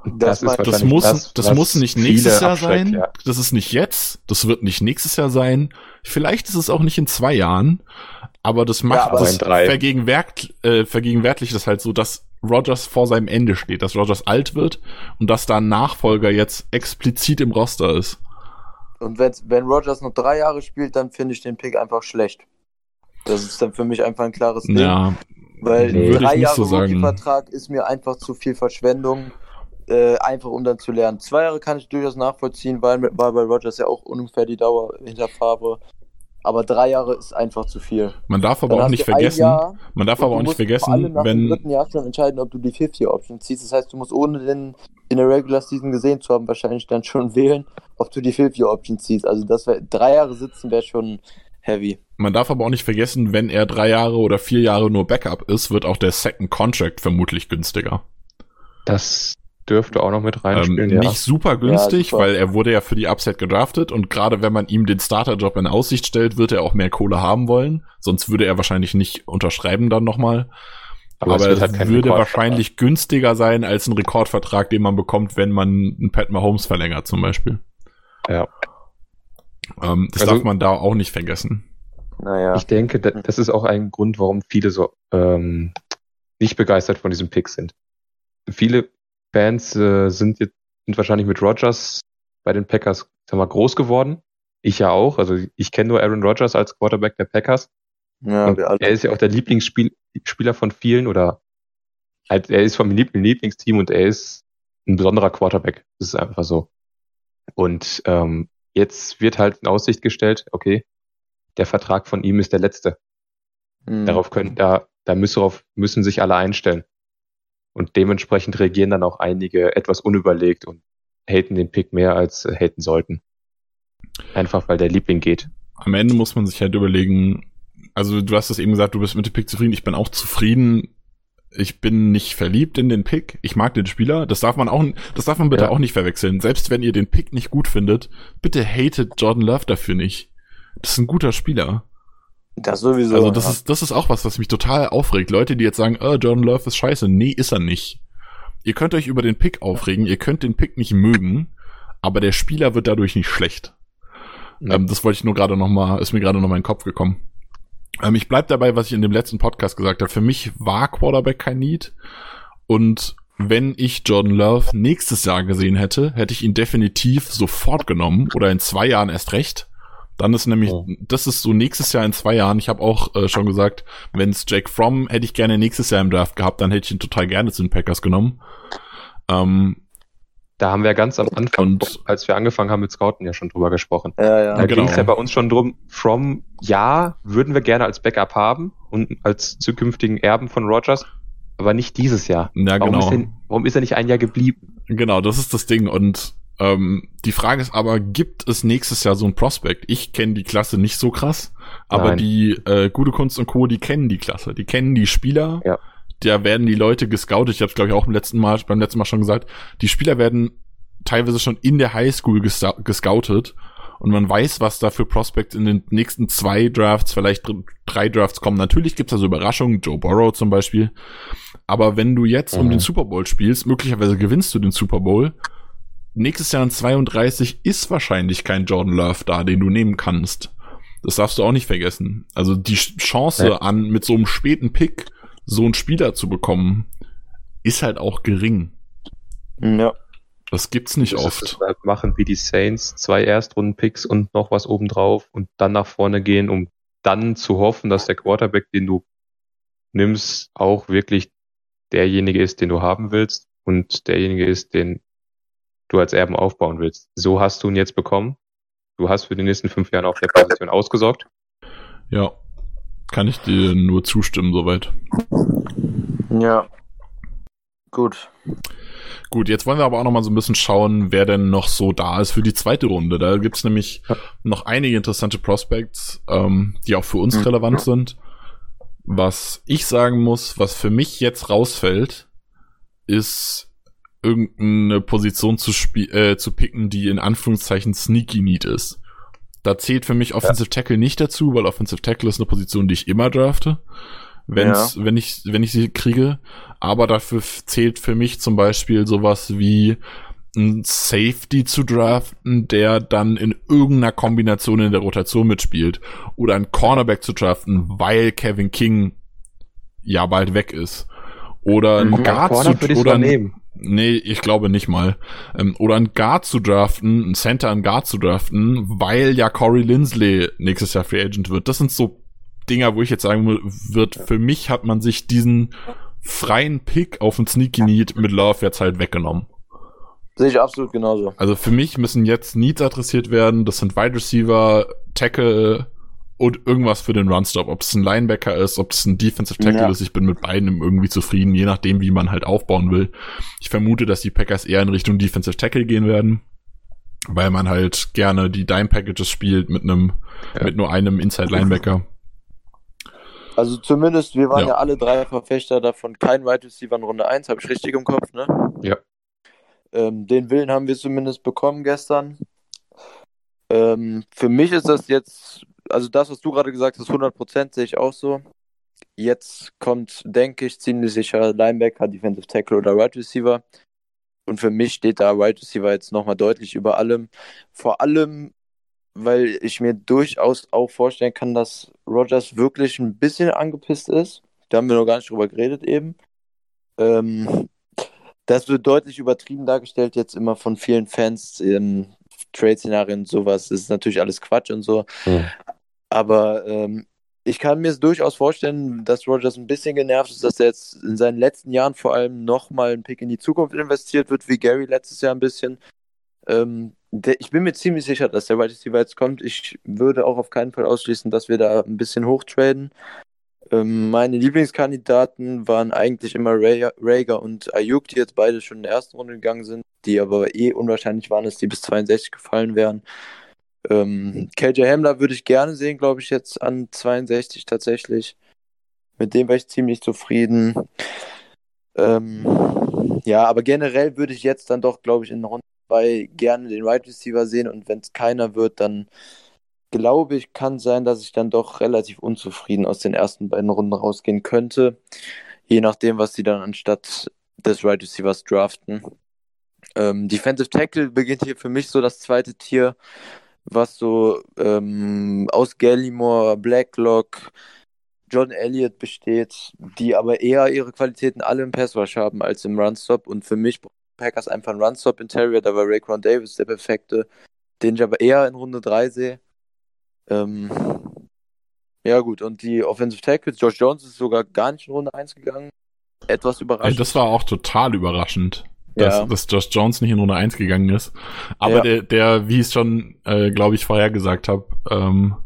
Das, ist mein- Das muss, das, das muss nicht nächstes Jahr sein. ja. Das ist nicht jetzt. Das wird nicht nächstes Jahr sein. Vielleicht ist es auch nicht in zwei Jahren. Aber das macht, aber das vergegenwärtigt, äh, vergegenwärtigt das halt so, dass Rogers vor seinem Ende steht, dass Rogers alt wird und dass da ein Nachfolger jetzt explizit im Roster ist. Und wenn, wenn Rogers noch drei Jahre spielt, dann finde ich den Pick einfach schlecht. Das ist dann für mich einfach ein klares Ding. Ja, Weil drei Jahre so sagen. Vertrag ist mir einfach zu viel Verschwendung, äh, einfach um dann zu lernen. Zwei Jahre kann ich durchaus nachvollziehen, weil, weil bei Rogers ja auch ungefähr die Dauer hinter Favre. Aber drei Jahre ist einfach zu viel. man darf aber Dann auch nicht vergessen, Jahr man darf aber auch nicht vergessen, nach wenn, dritten Jahr schon entscheiden, ob du die 50-Option ziehst. Das heißt, du musst ohne den in der Regular Season gesehen zu haben, wahrscheinlich dann schon wählen, ob du die 50-Option ziehst. Also das wäre drei Jahre sitzen wäre schon heavy. man darf aber auch nicht vergessen, wenn er drei Jahre oder vier Jahre nur Backup ist, wird auch der Second Contract vermutlich günstiger. Das dürfte auch noch mit Ähm, reinspielen, ja. Nicht super günstig, super. weil er wurde ja für die Upside gedraftet und gerade wenn man ihm den Starterjob in Aussicht stellt, wird er auch mehr Kohle haben wollen. Sonst würde er wahrscheinlich nicht unterschreiben dann nochmal. Aber Aber, es wird es halt würde wahrscheinlich günstiger sein als ein Rekordvertrag, den man bekommt, wenn man einen Pat Mahomes verlängert zum Beispiel. Ja. Ähm, das Also- darf man da auch nicht vergessen. Naja. Ich denke, da, das ist auch ein Grund, warum viele so ähm, nicht begeistert von diesem Pick sind. Viele Fans äh, sind jetzt sind wahrscheinlich mit Rodgers bei den Packers sag mal, groß geworden. Ich ja auch. Also ich kenne nur Aaron Rodgers als Quarterback der Packers. ja, Und wir alle. er ist ja auch der Lieblingsspieler von vielen oder halt, er ist vom Lieb Lieblingsteam und er ist ein besonderer Quarterback. Das ist einfach so. Und ähm, jetzt wird halt in Aussicht gestellt, okay, der Vertrag von ihm ist der letzte. Mhm. Darauf können, da, da müssen, darauf müssen sich alle einstellen. Und dementsprechend reagieren dann auch einige etwas unüberlegt und haten den Pick mehr als haten sollten. Einfach weil der Liebling geht. Am Ende muss man sich halt überlegen, also du hast es eben gesagt, du bist mit dem Pick zufrieden. Ich bin auch zufrieden. Ich bin nicht verliebt in den Pick. Ich mag den Spieler. Das darf man auch, das darf man bitte Ja. auch nicht verwechseln. Selbst wenn ihr den Pick nicht gut findet, bitte hatet Jordan Love dafür nicht. Das ist ein guter Spieler. Das sowieso. Also das ja. ist, das ist auch was, was mich total aufregt. Leute, die jetzt sagen, äh, Jordan Love ist scheiße. Nee, ist er nicht. Ihr könnt euch über den Pick aufregen, ihr könnt den Pick nicht mögen, aber der Spieler wird dadurch nicht schlecht. Ähm, das wollte ich nur gerade noch mal, ist mir gerade noch mal in den Kopf gekommen. Ähm, ich bleib dabei, was ich in dem letzten Podcast gesagt habe. Für mich war Quarterback kein Need. Und wenn ich Jordan Love nächstes Jahr gesehen hätte, hätte ich ihn definitiv sofort genommen oder in zwei Jahren erst recht. Dann ist nämlich, Oh. das ist so nächstes Jahr in zwei Jahren. Ich habe auch äh, schon gesagt, wenn es Jake Fromm hätte ich gerne nächstes Jahr im Draft gehabt, dann hätte ich ihn total gerne zu den Packers genommen. Ähm, Da haben wir ganz am Anfang, Und- als wir angefangen haben mit Scouten, ja schon drüber gesprochen. ja, ja. Da genau. ging es ja bei uns schon drum, from ja, würden wir gerne als Backup haben und als zukünftigen Erben von Rogers, aber nicht dieses Jahr. ja, Warum, genau. ist er, warum ist er nicht ein Jahr geblieben? Genau, das ist das Ding. Und ähm, die Frage ist aber, gibt es nächstes Jahr so ein Prospect? Ich kenne die Klasse nicht so krass, aber Nein. die äh, Gute Kunst und Co., die kennen die Klasse. Die kennen die Spieler. Ja. Da werden die Leute gescoutet. Ich habe es, glaube ich, auch beim letzten Mal, beim letzten Mal schon gesagt. Die Spieler werden teilweise schon in der Highschool gescoutet. und man weiß, was da für Prospects in den nächsten zwei Drafts, vielleicht drei Drafts kommen. Natürlich gibt's da so Überraschungen, Joe Burrow zum Beispiel. Aber wenn du jetzt mhm. um den Super Bowl spielst, möglicherweise gewinnst du den Super Bowl. Nächstes Jahr in 32 ist wahrscheinlich kein Jordan Love da, den du nehmen kannst. Das darfst du auch nicht vergessen. Also die Chance ja. an, mit so einem späten Pick so einen Spieler zu bekommen, ist halt auch gering. Ja. Das gibt's nicht das oft. Halt machen wie die Saints, zwei Erstrunden-Picks und noch was obendrauf und dann nach vorne gehen, um dann zu hoffen, dass der Quarterback, den du nimmst, auch wirklich derjenige ist, den du haben willst und derjenige ist, den du als Erben aufbauen willst. So hast du ihn jetzt bekommen. Du hast für die nächsten fünf Jahre auf der Position ausgesorgt. Ja, kann ich dir nur zustimmen soweit. Ja, gut. Gut, jetzt wollen wir aber auch noch mal so ein bisschen schauen, wer denn noch so da ist für die zweite Runde. Da gibt's nämlich noch einige interessante Prospects, ähm, die auch für uns mhm. relevant sind. Was ich sagen muss, was für mich jetzt rausfällt, ist irgendeine Position zu, äh, zu picken, die in Anführungszeichen sneaky need ist. Da zählt für mich Offensive ja. Tackle nicht dazu, weil Offensive Tackle ist eine Position, die ich immer drafte wenn's, ja. wenn ich, wenn ich sie kriege. Aber dafür zählt für mich zum Beispiel sowas wie ein Safety zu draften, der dann in irgendeiner Kombination in der Rotation mitspielt. Oder ein Cornerback zu draften, weil Kevin King ja bald weg ist. Oder ein mhm. Guard zu oder ein, Nee, ich glaube nicht mal. Ähm, oder ein Guard zu draften, ein Center, ein Guard zu draften, weil ja Corey Lindsley nächstes Jahr Free Agent wird. Das sind so Dinger, wo ich jetzt sagen wird, für mich hat man sich diesen freien Pick auf den Sneaky Need mit Love jetzt halt weggenommen. Sehe ich absolut genauso. Also für mich müssen jetzt Needs adressiert werden. Das sind Wide Receiver, Tackle und irgendwas für den Runstop. Ob es ein Linebacker ist, ob es ein Defensive Tackle ja. ist. Ich bin mit beiden irgendwie zufrieden, je nachdem, wie man halt aufbauen will. Ich vermute, dass die Packers eher in Richtung Defensive Tackle gehen werden, weil man halt gerne die Dime Packages spielt mit einem, ja. mit nur einem Inside Linebacker. Also zumindest, wir waren ja, ja alle drei Verfechter davon, kein Wide Receiver in Runde 1, habe ich richtig im Kopf, ne? Ja. Ähm, den Willen haben wir zumindest bekommen gestern. Ähm, für mich ist das jetzt, also das, was du gerade gesagt hast, 100% sehe ich auch so. Jetzt kommt, denke ich, ziemlich sicher Linebacker, Defensive Tackle oder Wide Receiver. Und für mich steht da Wide Receiver jetzt nochmal deutlich über allem. Vor allem weil ich mir durchaus auch vorstellen kann, dass Rogers wirklich ein bisschen angepisst ist. Da haben wir noch gar nicht drüber geredet eben. Ähm, das wird deutlich übertrieben dargestellt, jetzt immer von vielen Fans in Trade-Szenarien sowas. Das ist natürlich alles Quatsch und so. Mhm. Aber ähm, ich kann mir durchaus vorstellen, dass Rogers ein bisschen genervt ist, dass er jetzt in seinen letzten Jahren vor allem nochmal einen Pick in die Zukunft investiert wird, wie Gary letztes Jahr ein bisschen. Ähm, der, ich bin mir ziemlich sicher, dass der Wide Receiver jetzt kommt. Ich würde auch auf keinen Fall ausschließen, dass wir da ein bisschen hochtraden. Ähm, meine Lieblingskandidaten waren eigentlich immer Rager und Ayuk, die jetzt beide schon in der ersten Runde gegangen sind, die aber eh unwahrscheinlich waren, dass die bis 62 gefallen wären. Ähm, KJ Hamler würde ich gerne sehen, glaube ich, jetzt an 62 tatsächlich. Mit dem wäre ich ziemlich zufrieden. Ähm, ja, aber generell würde ich jetzt dann doch, glaube ich, in Runde dabei gerne den Wide Receiver sehen und wenn es keiner wird, dann glaube ich, kann sein, dass ich dann doch relativ unzufrieden aus den ersten beiden Runden rausgehen könnte. Je nachdem, was sie dann anstatt des Wide Receivers draften. Ähm, Defensive Tackle beginnt hier für mich so das zweite Tier, was so ähm, aus Gallimore, Blacklock, John Elliott besteht, die aber eher ihre Qualitäten alle im Passwash haben als im Runstop und für mich Packers einfach einen Run-Stop Interior, da war Raekwon Davis der perfekte, den ich aber eher in Runde 3 sehe. Ähm, ja, gut, und die Offensive Tackles, Josh Jones ist sogar gar nicht in Runde 1 gegangen. Etwas überraschend. Das war auch total überraschend, dass, ja. dass Josh Jones nicht in Runde 1 gegangen ist. Aber ja. der, der, wie ich es schon, äh, glaube ich, vorher gesagt habe, ähm,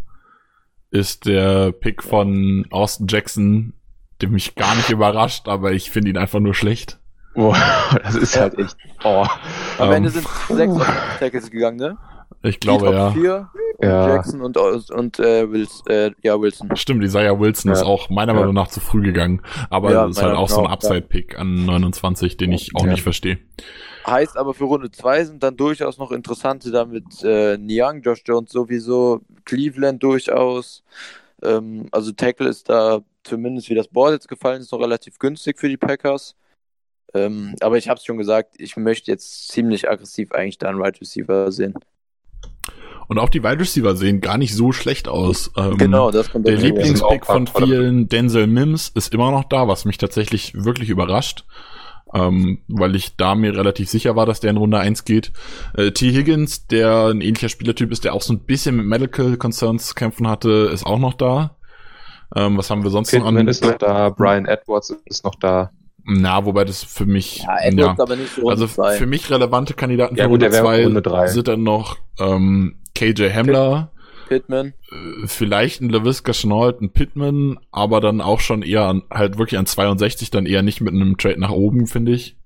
ist der Pick von Austin Jackson, der mich gar nicht überrascht, aber ich finde ihn einfach nur schlecht. Boah, das ist halt echt. Oh. Am um, Ende ähm, sind sechs Tackles gegangen, ne? Ich glaube, ja. Vier, ja. Jackson und, und äh, Wilson, äh, ja, Wilson. Stimmt, Isaiah Wilson ja. ist auch meiner Meinung nach zu früh gegangen. Aber ja, ist halt auch so ein Upside-Pick an 29, den ich auch nicht verstehe. Heißt aber für Runde 2 sind dann durchaus noch interessante da mit äh, Niang, Josh Jones sowieso, Cleveland durchaus. Ähm, also Tackle ist da zumindest wie das Board jetzt gefallen ist, noch relativ günstig für die Packers. Ähm, aber ich habe es schon gesagt, ich möchte jetzt ziemlich aggressiv eigentlich da einen Wide Receiver sehen. Und auch die Wide Receiver sehen gar nicht so schlecht aus. Ähm, Genau, das kommt Der. Lieblingspick von vielen, Denzel Mims, ist immer noch da, was mich tatsächlich wirklich überrascht. Ähm, weil ich da mir relativ sicher war, dass der in Runde 1 geht. Äh, T. Higgins, der ein ähnlicher Spielertyp ist, der auch so ein bisschen mit Medical Concerns zu kämpfen hatte, ist auch noch da. Ähm, was haben wir sonst noch Pittman an? ist noch da, Brian Edwards ist noch da. Na, wobei das für mich, Ja, Edwards aber nicht so Runde also zwei. für mich relevante Kandidaten Ja, für gut, Runde der wäre 2 Runde drei. sind dann noch ähm, KJ Hamler, Pittman. äh, vielleicht ein LaVisca Chenault, ein Pittman, aber dann auch schon eher an, halt wirklich an 62, dann eher nicht mit einem Trade nach oben, finde ich.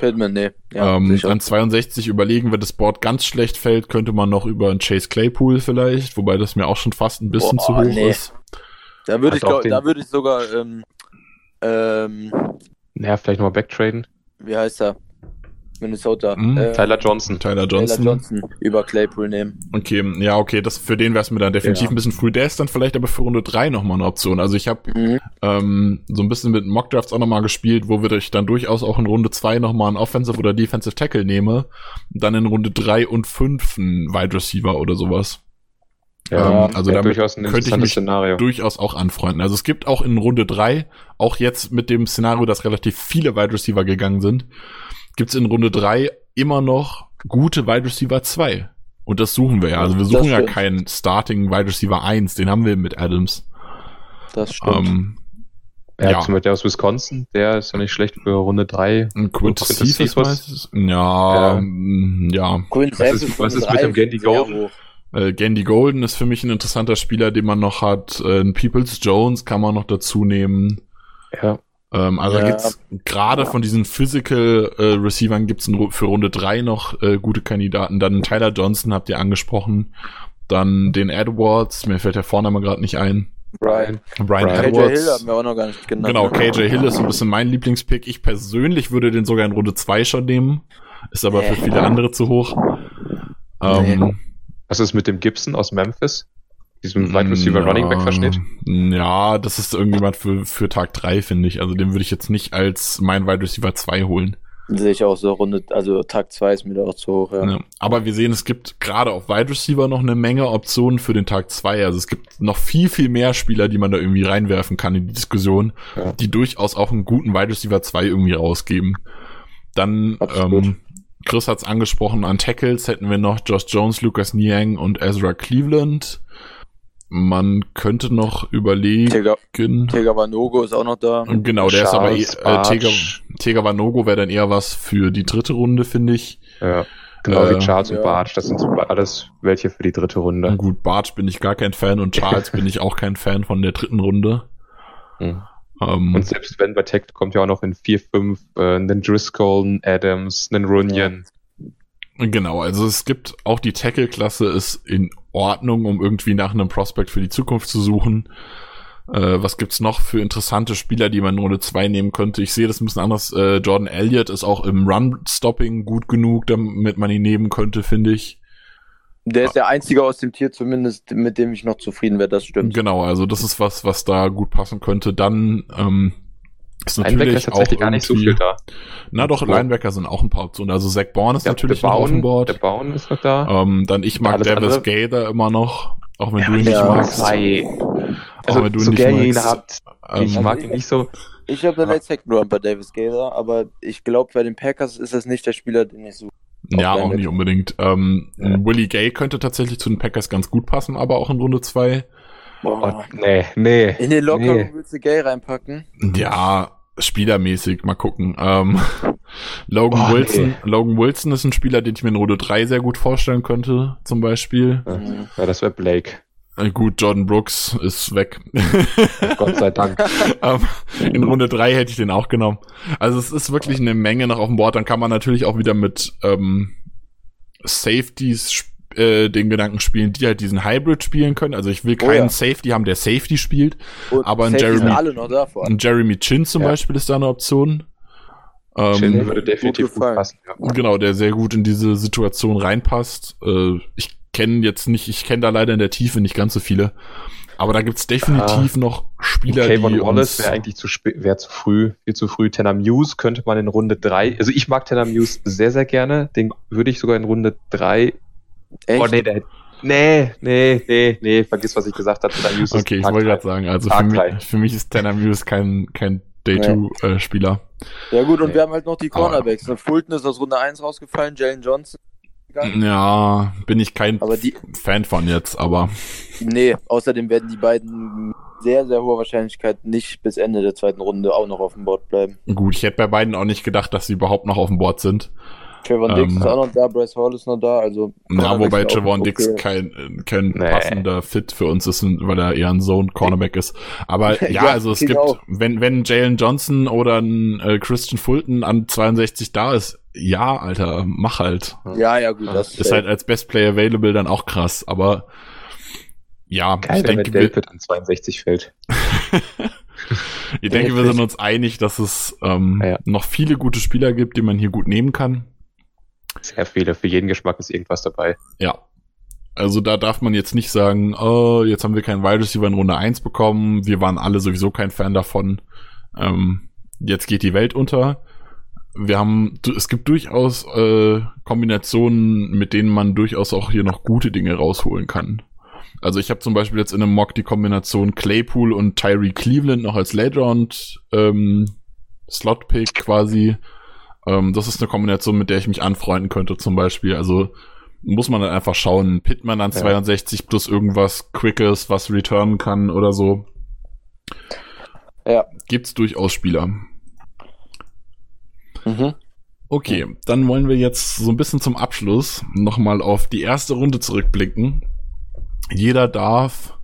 Pittman, nee. Ja, ähm, sicher. an 62 überlegen, wenn das Board ganz schlecht fällt, könnte man noch über einen Chase Claypool vielleicht, wobei das mir auch schon fast ein bisschen Boah, zu hoch nee. ist. Da würde ich, glaub, da würde ich sogar, ähm, ähm, Naja, vielleicht nochmal backtraden. wie heißt er? Minnesota. Hm, äh, Tyler Johnson. Tyler Johnson. Johnson über Claypool nehmen. Okay, ja, okay, das für den wäre es mir dann definitiv Ja. ein bisschen früh. Der ist dann vielleicht aber für Runde 3 nochmal eine Option. Also ich habe Mhm. ähm, so ein bisschen mit Mockdrafts auch nochmal gespielt, wo wir ich dann durchaus auch in Runde 2 nochmal einen Offensive oder Defensive Tackle nehme. Dann in Runde 3 und 5 einen Wide Receiver oder sowas. Ja, Ähm, also ja, damit durchaus ein könnte ich interessantes mich Szenario. durchaus auch anfreunden. Also es gibt auch in Runde 3, auch jetzt mit dem Szenario, dass relativ viele Wide Receiver gegangen sind, gibt's in Runde 3 immer noch gute Wide Receiver 2. Und das suchen wir ja. Also wir suchen ja keinen Starting Wide Receiver 1, den haben wir mit Adams. Das stimmt. Ähm, Ja, ja. zum Beispiel der aus Wisconsin, der ist ja nicht schlecht für Runde 3. ein Quintus Quintus meistens. Ja, Ja. ähm, ja. Quinn was ist- was ist mit drei dem Gandy sehr Golden? Äh, Gandy Golden ist für mich ein interessanter Spieler, den man noch hat. Äh, ein Peoples Jones kann man noch dazu nehmen. Ja. Ähm, also Ja. gibt's gerade von diesen Physical äh, Receivern gibt's in für Runde 3 noch äh, gute Kandidaten. Dann Tyler Johnson habt ihr angesprochen. Dann den Edwards, mir fällt der Vorname gerade nicht ein. Brian. Brian, Brian. KJ Edwards. Hill haben wir auch noch gar nicht genannt. Genau, KJ Hill ist so ein bisschen mein Lieblingspick. Ich persönlich würde den sogar in Runde 2 schon nehmen. Ist aber für viele andere zu hoch. Ähm, Was ist mit dem Gibson aus Memphis? Diesem Wide Receiver Running Back Verschnitt? Ja, das ist irgendjemand für, für Tag 3, finde ich. Also den würde ich jetzt nicht als mein Wide Receiver 2 holen. Sehe ich auch so Runde, also Tag 2 ist mir da auch zu hoch, ja. Ja. Aber wir sehen, es gibt gerade auf Wide Receiver noch eine Menge Optionen für den Tag 2. Also es gibt noch viel, viel mehr Spieler, die man da irgendwie reinwerfen kann in die Diskussion, Ja. die durchaus auch einen guten Wide Receiver 2 irgendwie rausgeben. Dann, Absolut. ähm, Chris hat's angesprochen, an Tackles hätten wir noch Josh Jones, Lucas Niang und Ezra Cleveland. Man könnte noch überlegen. Tega, Tega Vanogo ist auch noch da. Genau, der ist aber eh, Charles äh, Tega. Tega Vanogo wäre dann eher was für die dritte Runde, finde ich. Ja. Genau Äh, wie Charles ja. und Bartsch. Das sind alles welche für die dritte Runde. Und gut, Bartsch bin ich gar kein Fan und Charles bin ich auch kein Fan von der dritten Runde. Mhm. Ähm, Und selbst wenn bei Tech kommt ja auch noch in 4, 5 äh, einen Driscoll, einen Adams, einen Runyon. genau, also es gibt auch die Tackle-Klasse ist in Ordnung, um irgendwie nach einem Prospect für die Zukunft zu suchen. Äh, was gibt's noch für interessante Spieler, die man in Runde 2 nehmen könnte? Ich sehe das ein bisschen anders. Äh, Jordan Elliott ist auch im Run-Stopping gut genug, damit man ihn nehmen könnte, finde ich. Der ist der einzige aus dem Tier zumindest, mit dem ich noch zufrieden wäre, das stimmt. Genau, also das ist was, was da gut passen könnte. Dann ähm, ist natürlich ist tatsächlich auch gar nicht so viel da. Na doch. Linebacker sind auch ein paar Optionen. Also Zach Bourne ist Ja, natürlich der noch auf dem Bauen, der Board. Bauen ist noch da. Ähm, dann ich mag Alles Davis Gaither immer noch, auch wenn du ihn nicht ja, magst. Auch Also, wenn du ihn so nicht magst. habt. Ähm, ich mag ihn nicht so. Ich habe eine Ja. Late Second Round bei Davis Gaither, aber ich glaube, bei den Packers ist das nicht der Spieler, den ich suche. Ja, auch nicht unbedingt. Ähm, Ja. Willie Gay könnte tatsächlich zu den Packers ganz gut passen, aber auch in Runde 2. Oh, nee, nee. In den Locker Nee. willst du Gay reinpacken? Ja, spielermäßig, mal gucken. Ähm, Logan Oh, Wilson, Logan Wilson ist ein Spieler, den ich mir in Runde 3 sehr gut vorstellen könnte, zum Beispiel. Mhm. Ja, das wäre Blake. Äh, Gut, Jordan Brooks ist weg. Gott sei Dank. In Runde 3 hätte ich den auch genommen. Also es ist wirklich eine Menge noch auf dem Board. Dann kann man natürlich auch wieder mit ähm, Safeties äh, den Gedanken spielen, die halt diesen Hybrid spielen können. Also ich will Oh keinen ja. Safety haben, der Safety spielt. Und Aber ein Jeremy- noch. Ein Jeremy Chin zum Ja. Beispiel ist da eine Option. Ähm, würde definitiv gut passen. Ja. genau, der sehr gut in diese Situation reinpasst. Äh, ich kenne jetzt nicht, ich kenne da leider in der Tiefe nicht ganz so viele. Aber da gibt's definitiv noch Spieler, Kayvon die Wallace uns, wäre eigentlich zu spät, wäre zu früh, viel zu früh. Tanner Muse könnte man in Runde drei. also ich mag Tanner Muse sehr, sehr gerne. Den würde ich sogar in Runde drei. Echt? Oh nee, der, nee, nee, nee, nee, vergiss, was ich gesagt habe. Tanner Muse ist Okay, ich wollte gerade sagen, also für mich, für mich ist Tanner Muse kein, kein Day-2-Spieler. Ja gut, und Nee. wir haben halt noch die Aber- Cornerbacks. Ne? Fulton ist aus Runde 1 rausgefallen, Jalen Johnson. gegangen. Ja, bin ich kein Aber die, Fan von jetzt, aber nee, außerdem werden die beiden sehr, sehr hoher Wahrscheinlichkeit nicht bis Ende der zweiten Runde auch noch auf dem Board bleiben. gut, ich hätte bei beiden auch nicht gedacht, dass sie überhaupt noch auf dem Board sind. Trevor Dix Ähm, ist auch noch da, Bryce Hall ist noch da, also. Ja, Cornerbacks wobei auch Javon okay. Dix kein, kein Nee. passender Fit für uns ist, weil er eher ein Zone-Cornerback ist. Aber ja, Ja, also es genau. gibt, wenn, wenn Jalen Johnson oder ein äh, Christian Fulton an 62 da ist, ja, Alter, mach halt. Ja, ja, gut, das Ist halt als Best Player available dann auch krass, aber ja, Geil, ich wenn denke, wir, Delpit an 62 fällt. ich denke, wir sind uns einig, dass es ähm, Ja. noch viele gute Spieler gibt, die man hier gut nehmen kann. Sehr viele. Für jeden Geschmack ist irgendwas dabei. Ja. Also da darf man jetzt nicht sagen, oh, jetzt haben wir keinen Wide Receiver in Runde 1 bekommen, wir waren alle sowieso kein Fan davon. Ähm, jetzt geht die Welt unter. Wir haben, es gibt durchaus äh, Kombinationen, mit denen man durchaus auch hier noch gute Dinge rausholen kann. Also ich habe zum Beispiel jetzt in einem Mock die Kombination Claypool und Tyree Cleveland noch als Late Round ähm, Slot Pick quasi. Ähm, das ist eine Kombination, mit der ich mich anfreunden könnte zum Beispiel. Also muss man dann einfach schauen. Pittman an Ja. 62 plus irgendwas Quickes, was returnen kann oder so. Ja. Gibt's durchaus Spieler. Mhm. Okay, dann wollen wir jetzt so ein bisschen zum Abschluss nochmal auf die erste Runde zurückblicken. Jeder darf,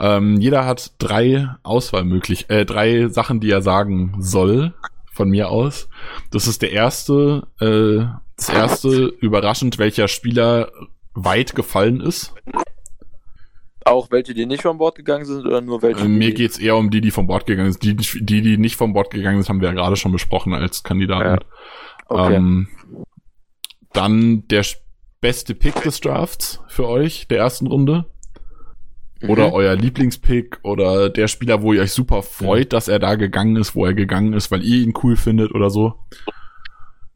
ähm, jeder hat drei Auswahlmöglich, äh, drei Sachen, die er sagen soll, von mir aus. Das ist der erste, äh, das erste überraschend, welcher Spieler weit gefallen ist. Auch welche, die nicht von Bord gegangen sind oder nur welche? Äh, Mir geht's eher um die, die vom Bord gegangen sind. Die, die, die nicht vom Bord gegangen sind, haben wir ja gerade schon besprochen als Kandidaten. Okay. Ähm, dann der beste Pick des Drafts für euch, der ersten Runde. Oder Mhm. euer Lieblingspick oder der Spieler, wo ihr euch super freut, dass er da gegangen ist, wo er gegangen ist, weil ihr ihn cool findet oder so.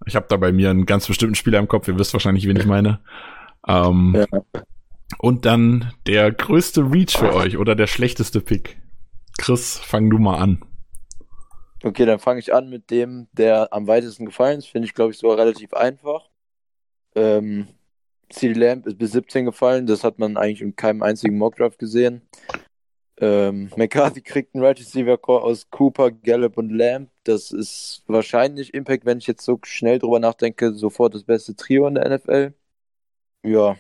Ich habe da bei mir einen ganz bestimmten Spieler im Kopf, ihr wisst wahrscheinlich, wen ich meine. Ähm, Ja. Und dann der größte Reach für euch oder der schlechteste Pick. Chris, fang du mal an. Okay, dann fange ich an mit dem, der am weitesten gefallen ist. Finde ich, glaube ich, sogar relativ einfach. Ähm, CD Lamb ist bis 17 gefallen. Das hat man eigentlich in keinem einzigen Mockdraft gesehen. Ähm, McCarthy kriegt einen Right Receiver Core aus Cooper, Gallup und Lamb. Das ist wahrscheinlich Impact, wenn ich jetzt so schnell drüber nachdenke, sofort das beste Trio in der NFL. Ja,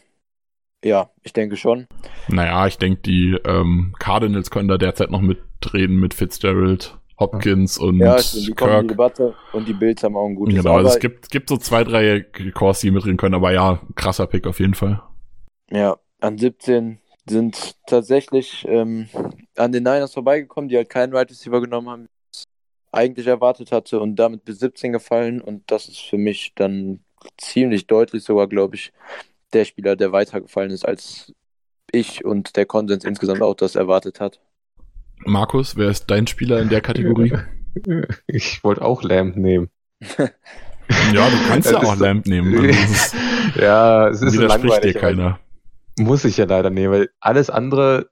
ja, ich denke schon. Naja, ich denke, die ähm, Cardinals können da derzeit noch mitreden mit Fitzgerald, Hopkins und Ja, stimmt, die kommen in die Kirk. Debatte und die Bills haben auch ein gutes. Genau, also es gibt, gibt so zwei, drei Cores, die mitreden können, aber ja, krasser Pick auf jeden Fall. Ja, an 17 sind tatsächlich ähm, an den Niners vorbeigekommen, die halt keinen Right Receiver genommen haben, wie ich es eigentlich erwartet hatte und damit bis 17 gefallen und das ist für mich dann ziemlich deutlich sogar, glaube ich, der Spieler, der weitergefallen ist, als ich und der Konsens insgesamt auch das erwartet hat. Markus, wer ist dein Spieler in der Kategorie? Ich wollte auch Lamb nehmen. ja, du kannst ja auch Lamp nehmen. Also ist, Ja, es ist dir langweilig. aber keiner. Muss ich ja leider nehmen, weil alles andere,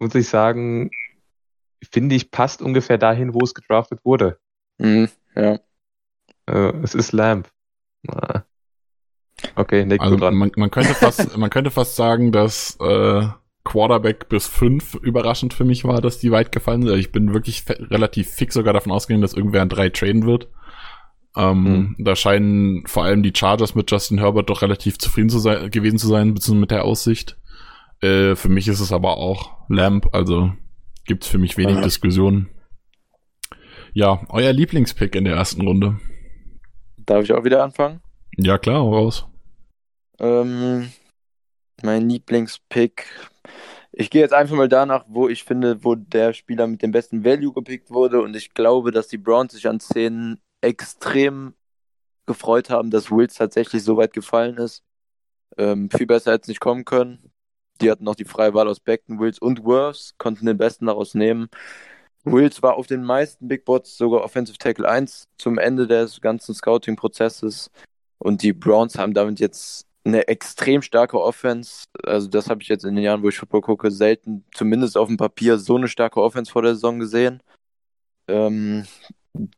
muss ich sagen, finde ich, passt ungefähr dahin, wo es gedraftet wurde. Mhm, ja. Äh, es ist Lamb. Ah. Okay, Nick, Also dran. man, man könnte fast, man könnte fast sagen, dass äh, Quarterback bis fünf überraschend für mich war, dass die weit gefallen sind. Also Ich bin wirklich relativ fix sogar davon ausgegangen, dass irgendwer an drei traden wird. Ähm, Da scheinen vor allem die Chargers mit Justin Herbert doch relativ zufrieden zu sein, gewesen zu sein, beziehungsweise mit der Aussicht. Äh, für mich ist es aber auch Lamp, also gibt's für mich wenig Ja. Diskussionen. Ja, euer Lieblingspick in der ersten Runde. Darf ich auch wieder anfangen? Ja, klar, raus. Ähm, mein Lieblingspick. Ich gehe jetzt einfach mal danach, wo ich finde, wo der Spieler mit dem besten Value gepickt wurde. Und ich glaube, dass die Browns sich an 10 extrem gefreut haben, dass Wills tatsächlich so weit gefallen ist. Ähm, viel besser hätte es nicht kommen können. Die hatten noch die freie Wahl aus Beckton, Wills und Worths, konnten den besten daraus nehmen. Wills war auf den meisten Big Bots sogar Offensive Tackle 1 zum Ende des ganzen Scouting-Prozesses. Und die Browns haben damit jetzt eine extrem starke Offense. Also, das habe ich jetzt in den Jahren, wo ich Football gucke, selten, zumindest auf dem Papier, so eine starke Offense vor der Saison gesehen. Ähm,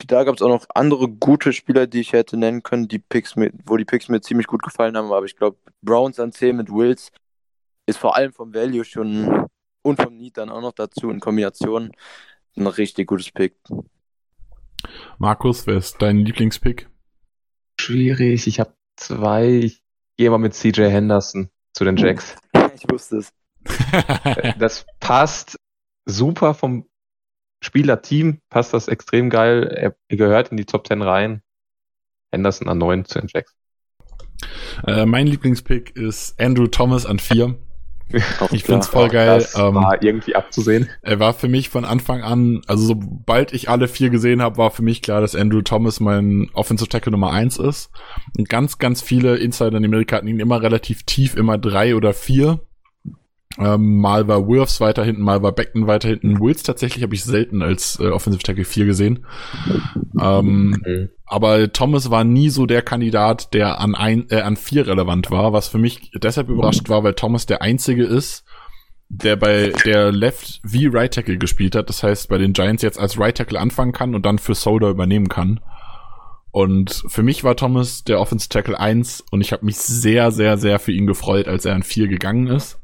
da gab es auch noch andere gute Spieler, die ich hätte nennen können, die Picks mit, wo die Picks mir ziemlich gut gefallen haben. Aber ich glaube, Browns an 10 mit Wills ist vor allem vom Value schon und vom Need dann auch noch dazu in Kombination ein richtig gutes Pick. Markus, wer ist dein Lieblingspick? Schwierig. Ich habe zwei. Ich gehe mal mit CJ Henderson zu den Jacks. Ich wusste es. das passt super vom Spielerteam, passt das extrem geil. Er gehört in die Top 10 rein. Henderson an 9 zu den Jacks. Äh, mein Lieblingspick ist Andrew Thomas an 4. Auch Ich klar. find's voll geil. Das Ähm, war irgendwie abzusehen. Er war für mich von Anfang an, also sobald ich alle vier gesehen habe, war für mich klar, dass Andrew Thomas mein Offensive Tackle Nummer eins ist. Und ganz, ganz viele Insider in Amerika hatten ihn immer relativ tief, immer drei oder vier. Ähm, mal war Wirfs weiter hinten, mal war Beckton weiter hinten. Wills tatsächlich habe ich selten als äh, Offensive Tackle 4 gesehen. Ähm, Mhm. aber Thomas war nie so der Kandidat, der an ein, äh, an vier relevant war, was für mich deshalb überrascht war, weil Thomas der einzige ist, der bei der Left wie Right Tackle gespielt hat. Das heißt, bei den Giants jetzt als Right Tackle anfangen kann und dann für Solder übernehmen kann. Und für mich war Thomas der Offensive Tackle 1 und ich habe mich sehr, sehr, sehr für ihn gefreut, als er an 4 gegangen ist.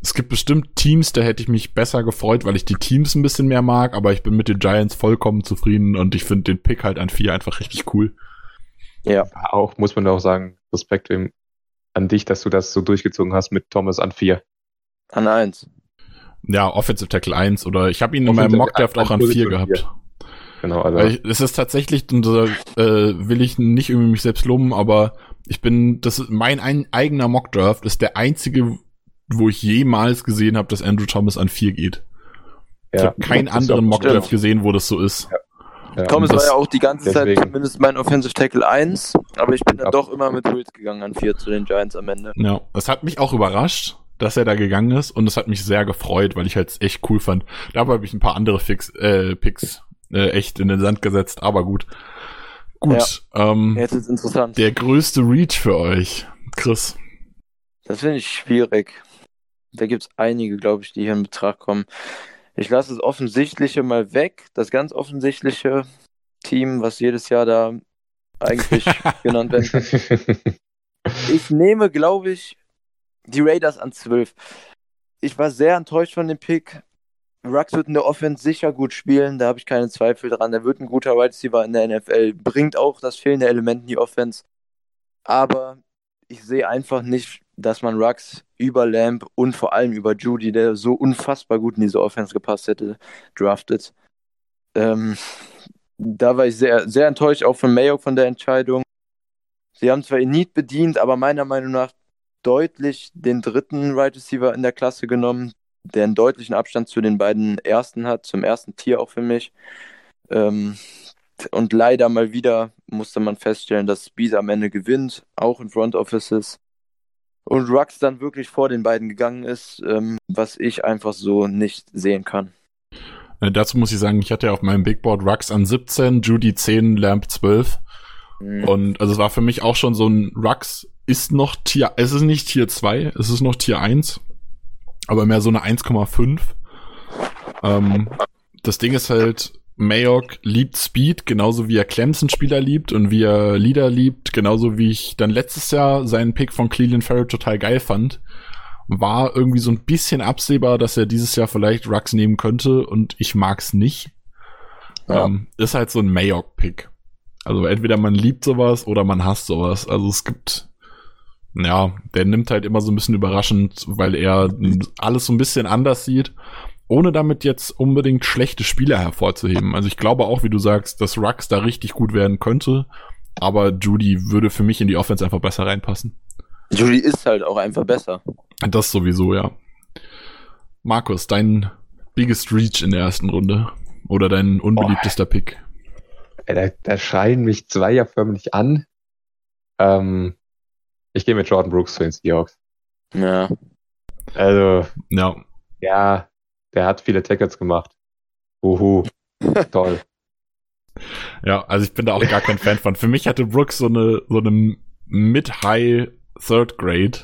Es gibt bestimmt Teams, da hätte ich mich besser gefreut, weil ich die Teams ein bisschen mehr mag, aber ich bin mit den Giants vollkommen zufrieden und ich finde den Pick halt an 4 einfach richtig cool. Ja, Auch, muss man auch sagen, Respekt an dich, dass du das so durchgezogen hast mit Thomas an 4. an 1. Ja, Offensive Tackle 1 oder ich habe ihn in meinem Mockdraft auch an 4 Position gehabt. vier. Genau, also. Ich, es ist tatsächlich, und da äh, will ich nicht irgendwie mich selbst loben, aber ich bin, das ist mein ein, eigener Mockdraft ist der einzige, wo ich jemals gesehen habe, dass Andrew Thomas an 4 geht. ich ja, habe keinen das anderen Mockdraft gesehen, wo das so ist. Ja, Thomas und war das- ja auch die ganze Zeit deswegen- zumindest mein Offensive Tackle 1, aber ich bin dann Ja. doch immer mit Wills gegangen an 4 zu den Giants am Ende. Ja, das hat mich auch überrascht, dass er da gegangen ist und es hat mich sehr gefreut, weil ich halt echt cool fand. Dabei habe ich ein paar andere Fix, äh, Picks äh, echt in den Sand gesetzt, aber gut. Gut, ähm, Jetzt ist interessant. der größte Reach für euch, Chris. Das finde ich schwierig. Da gibt es einige, glaube ich, die hier in Betracht kommen. Ich lasse das Offensichtliche mal weg. Das ganz offensichtliche Team, was jedes Jahr da eigentlich genannt werden kann. Ich nehme, glaube ich, die Raiders an 12. Ich war sehr enttäuscht von dem Pick. Rux wird in der Offense sicher gut spielen, da habe ich keine Zweifel dran. Er wird ein guter Wide Receiver in der NFL, bringt auch das fehlende Element in die Offense. Aber ich sehe einfach nicht, dass man Rux über Lamb und vor allem über Judy, der so unfassbar gut in diese Offense gepasst hätte, draftet. Ähm, da war ich sehr, sehr enttäuscht, auch von Mayo von der Entscheidung. Sie haben zwar Need bedient, aber meiner Meinung nach deutlich den dritten Right Receiver in der Klasse genommen, der einen deutlichen Abstand zu den beiden ersten hat, zum ersten Tier auch für mich. Ähm, und leider mal wieder musste man feststellen, dass Speed am Ende gewinnt, auch in Front Offices. Und Rux dann wirklich vor den beiden gegangen ist, ähm, was ich einfach so nicht sehen kann. Äh, dazu muss ich sagen, ich hatte ja auf meinem Big Board Rux an 17, Judy 10, Lamp 12. Mhm. Und also es war für mich auch schon so ein Rux ist noch Tier, es ist nicht Tier 2, es ist noch Tier 1, aber mehr so eine 1,5. Ähm, das Ding ist halt, Mayock liebt Speed, genauso wie er Clemson-Spieler liebt und wie er Leader liebt, genauso wie ich dann letztes Jahr seinen Pick von Cleveland Farrell total geil fand. War irgendwie so ein bisschen absehbar, dass er dieses Jahr vielleicht Rux nehmen könnte und ich mag's nicht. Ja. Ähm, ist halt so ein Mayock-Pick. Also entweder man liebt sowas oder man hasst sowas. Also es gibt, ja, der nimmt halt immer so ein bisschen überraschend, weil er alles so ein bisschen anders sieht, ohne damit jetzt unbedingt schlechte Spieler hervorzuheben. Also ich glaube auch, wie du sagst, dass Rux da richtig gut werden könnte, aber Judy würde für mich in die Offense einfach besser reinpassen. Judy ist halt auch einfach besser. Das sowieso, ja. Markus, dein biggest reach in der ersten Runde oder dein unbeliebtester Pick? ey, da, da schreien mich zwei ja förmlich an. Ähm, ich gehe mit Jordan Brooks zu den Seahawks. Ja. Also, Ja, ja, der hat viele Tackles gemacht. Uhu, toll. ja, also ich bin da auch gar kein Fan von. Für mich hatte Brooks so eine, so eine Mid-High Third Grade.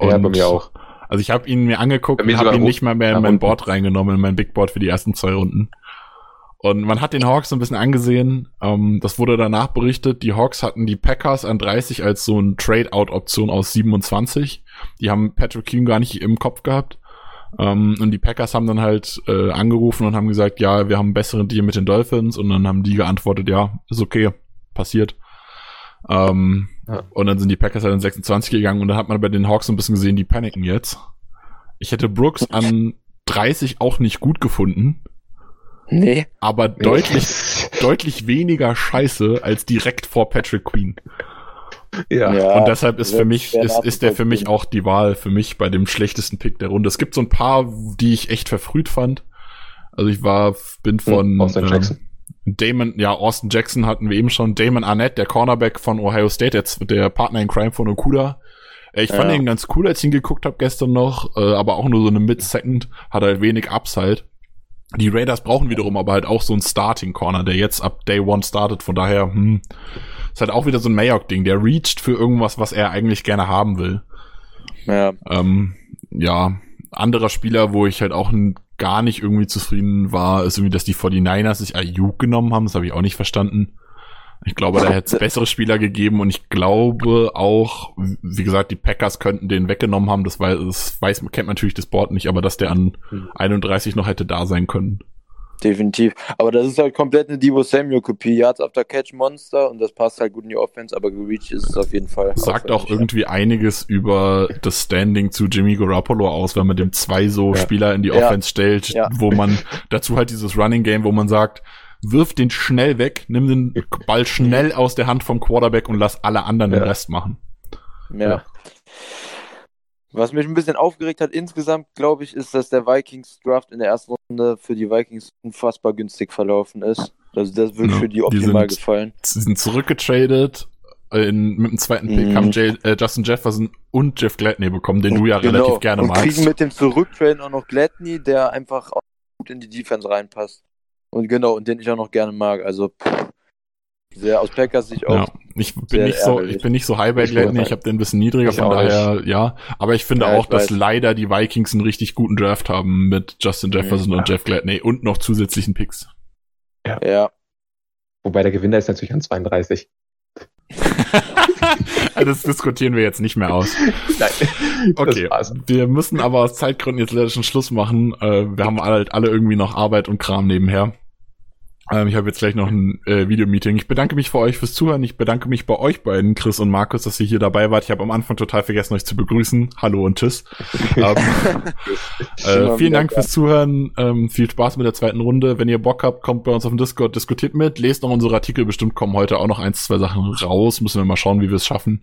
ja, bei mir auch. Also ich habe ihn mir angeguckt und habe ihn nicht mal mehr in mein unten. Board reingenommen, in mein Big Board für die ersten zwei Runden. Und man hat den Hawks so ein bisschen angesehen. Ähm, das wurde danach berichtet. Die Hawks hatten die Packers an 30 als so ein Trade-out-Option aus 27. Die haben Patrick Kuhn gar nicht im Kopf gehabt. Ähm, und die Packers haben dann halt äh, angerufen und haben gesagt, ja, wir haben einen besseren Deal mit den Dolphins. Und dann haben die geantwortet, ja, ist okay, passiert. Ähm, Ja. Und dann sind die Packers halt in 26 gegangen und dann hat man bei den Hawks so ein bisschen gesehen, die paniken jetzt. Ich hätte Brooks an 30 auch nicht gut gefunden, Nee. aber deutlich, deutlich weniger scheiße als direkt vor Patrick Queen. Ja. Ja. und deshalb ist für mich, ist, ist der für mich auch die Wahl für mich bei dem schlechtesten Pick der Runde. Es gibt so ein paar, die ich echt verfrüht fand. Also ich war, bin von Hm, Austin ähm, Jackson. Damon, ja, Austin Jackson hatten wir eben schon. Damon Arnett, der Cornerback von Ohio State, jetzt der Partner in Crime von Okuda. Ich fand Ja. ihn ganz cool, als ich ihn geguckt habe gestern noch, äh, aber auch nur so eine Mid-Second, hat halt wenig Upside. Die Raiders brauchen wiederum aber halt auch so einen Starting Corner, der jetzt ab Day One startet. Von daher, hm, ist halt auch wieder so ein Mayock-Ding. Der reacht für irgendwas, was er eigentlich gerne haben will. Ja. Ähm, ja, anderer Spieler, wo ich halt auch gar nicht irgendwie zufrieden war, ist irgendwie, dass die 49ers sich Ayuk genommen haben. Das habe ich auch nicht verstanden. Ich glaube, da hätte es bessere Spieler gegeben und ich glaube auch, wie gesagt, die Packers könnten den weggenommen haben. Das weiß, das weiß kennt man natürlich das Board nicht, aber dass der an Hm. 31 noch hätte da sein können. Definitiv. Aber das ist halt komplett eine Divo Samuel-Kopie. Yards after Catch Monster und das passt halt gut in die Offense, aber gereached ist es auf jeden Fall. Sagt auch irgendwie einiges über das Standing zu Jimmy Garoppolo aus, wenn man dem zwei so Ja. Spieler in die Ja. Offense stellt, Ja. wo man dazu halt dieses Running Game, wo man sagt, wirf den schnell weg, nimm den Ball schnell aus der Hand vom Quarterback und lass alle anderen den. Rest machen. Ja. ja. Was mich ein bisschen aufgeregt hat insgesamt, glaube ich, ist, dass der Vikings Draft in der ersten Runde für die Vikings unfassbar günstig verlaufen ist. Also das wirklich Ja, für die die optimal sind- gefallen. Sie sind zurückgetradet. In, mit dem zweiten Pick Mhm. haben Jay, äh, Justin Jefferson und Jeff Gladney bekommen, den du ja relativ gerne Genau. und magst. kriegen mit dem Zurücktraden auch noch Gladney, der einfach gut in die Defense reinpasst. Und genau, und den ich auch noch gerne mag. Also pff, sehr aus Packers Sicht auch. Ja, ich bin sehr nicht so, ich bin nicht so high bei Ich Gladney, wollte ich habe den ein bisschen niedriger, Ich von daher, ja. Aber ich finde Ja, auch, ich dass weiß. leider die Vikings einen richtig guten Draft haben mit Justin Jefferson Ja. und Jeff Gladney und noch zusätzlichen Picks. Ja. Wobei der Gewinner ist natürlich an 32. das diskutieren wir jetzt nicht mehr aus. Nein. Okay, wir müssen aber aus Zeitgründen jetzt leider schon Schluss machen. Äh, wir haben halt alle irgendwie noch Arbeit und Kram nebenher. Ähm, ich habe jetzt gleich noch ein äh, Videomeeting. Ich bedanke mich für euch fürs Zuhören. Ich bedanke mich bei euch beiden, Chris und Markus, dass ihr hier dabei wart. Ich habe am Anfang total vergessen, euch zu begrüßen. Hallo und tschüss. ähm, äh, vielen Dank fürs Zuhören. Ähm, viel Spaß mit der zweiten Runde. Wenn ihr Bock habt, kommt bei uns auf dem Discord, diskutiert mit, lest noch unsere Artikel. Bestimmt kommen heute auch noch eins, zwei Sachen raus. Müssen wir mal schauen, wie wir es schaffen.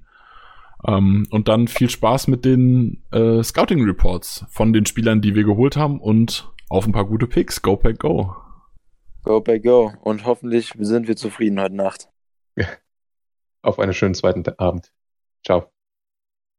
Ähm, und dann viel Spaß mit den äh, Scouting Reports von den Spielern, die wir geholt haben und auf ein paar gute Picks. Go Pack Go. Go by go. Und hoffentlich sind wir zufrieden heute Nacht. Auf einen schönen zweiten Abend. Ciao.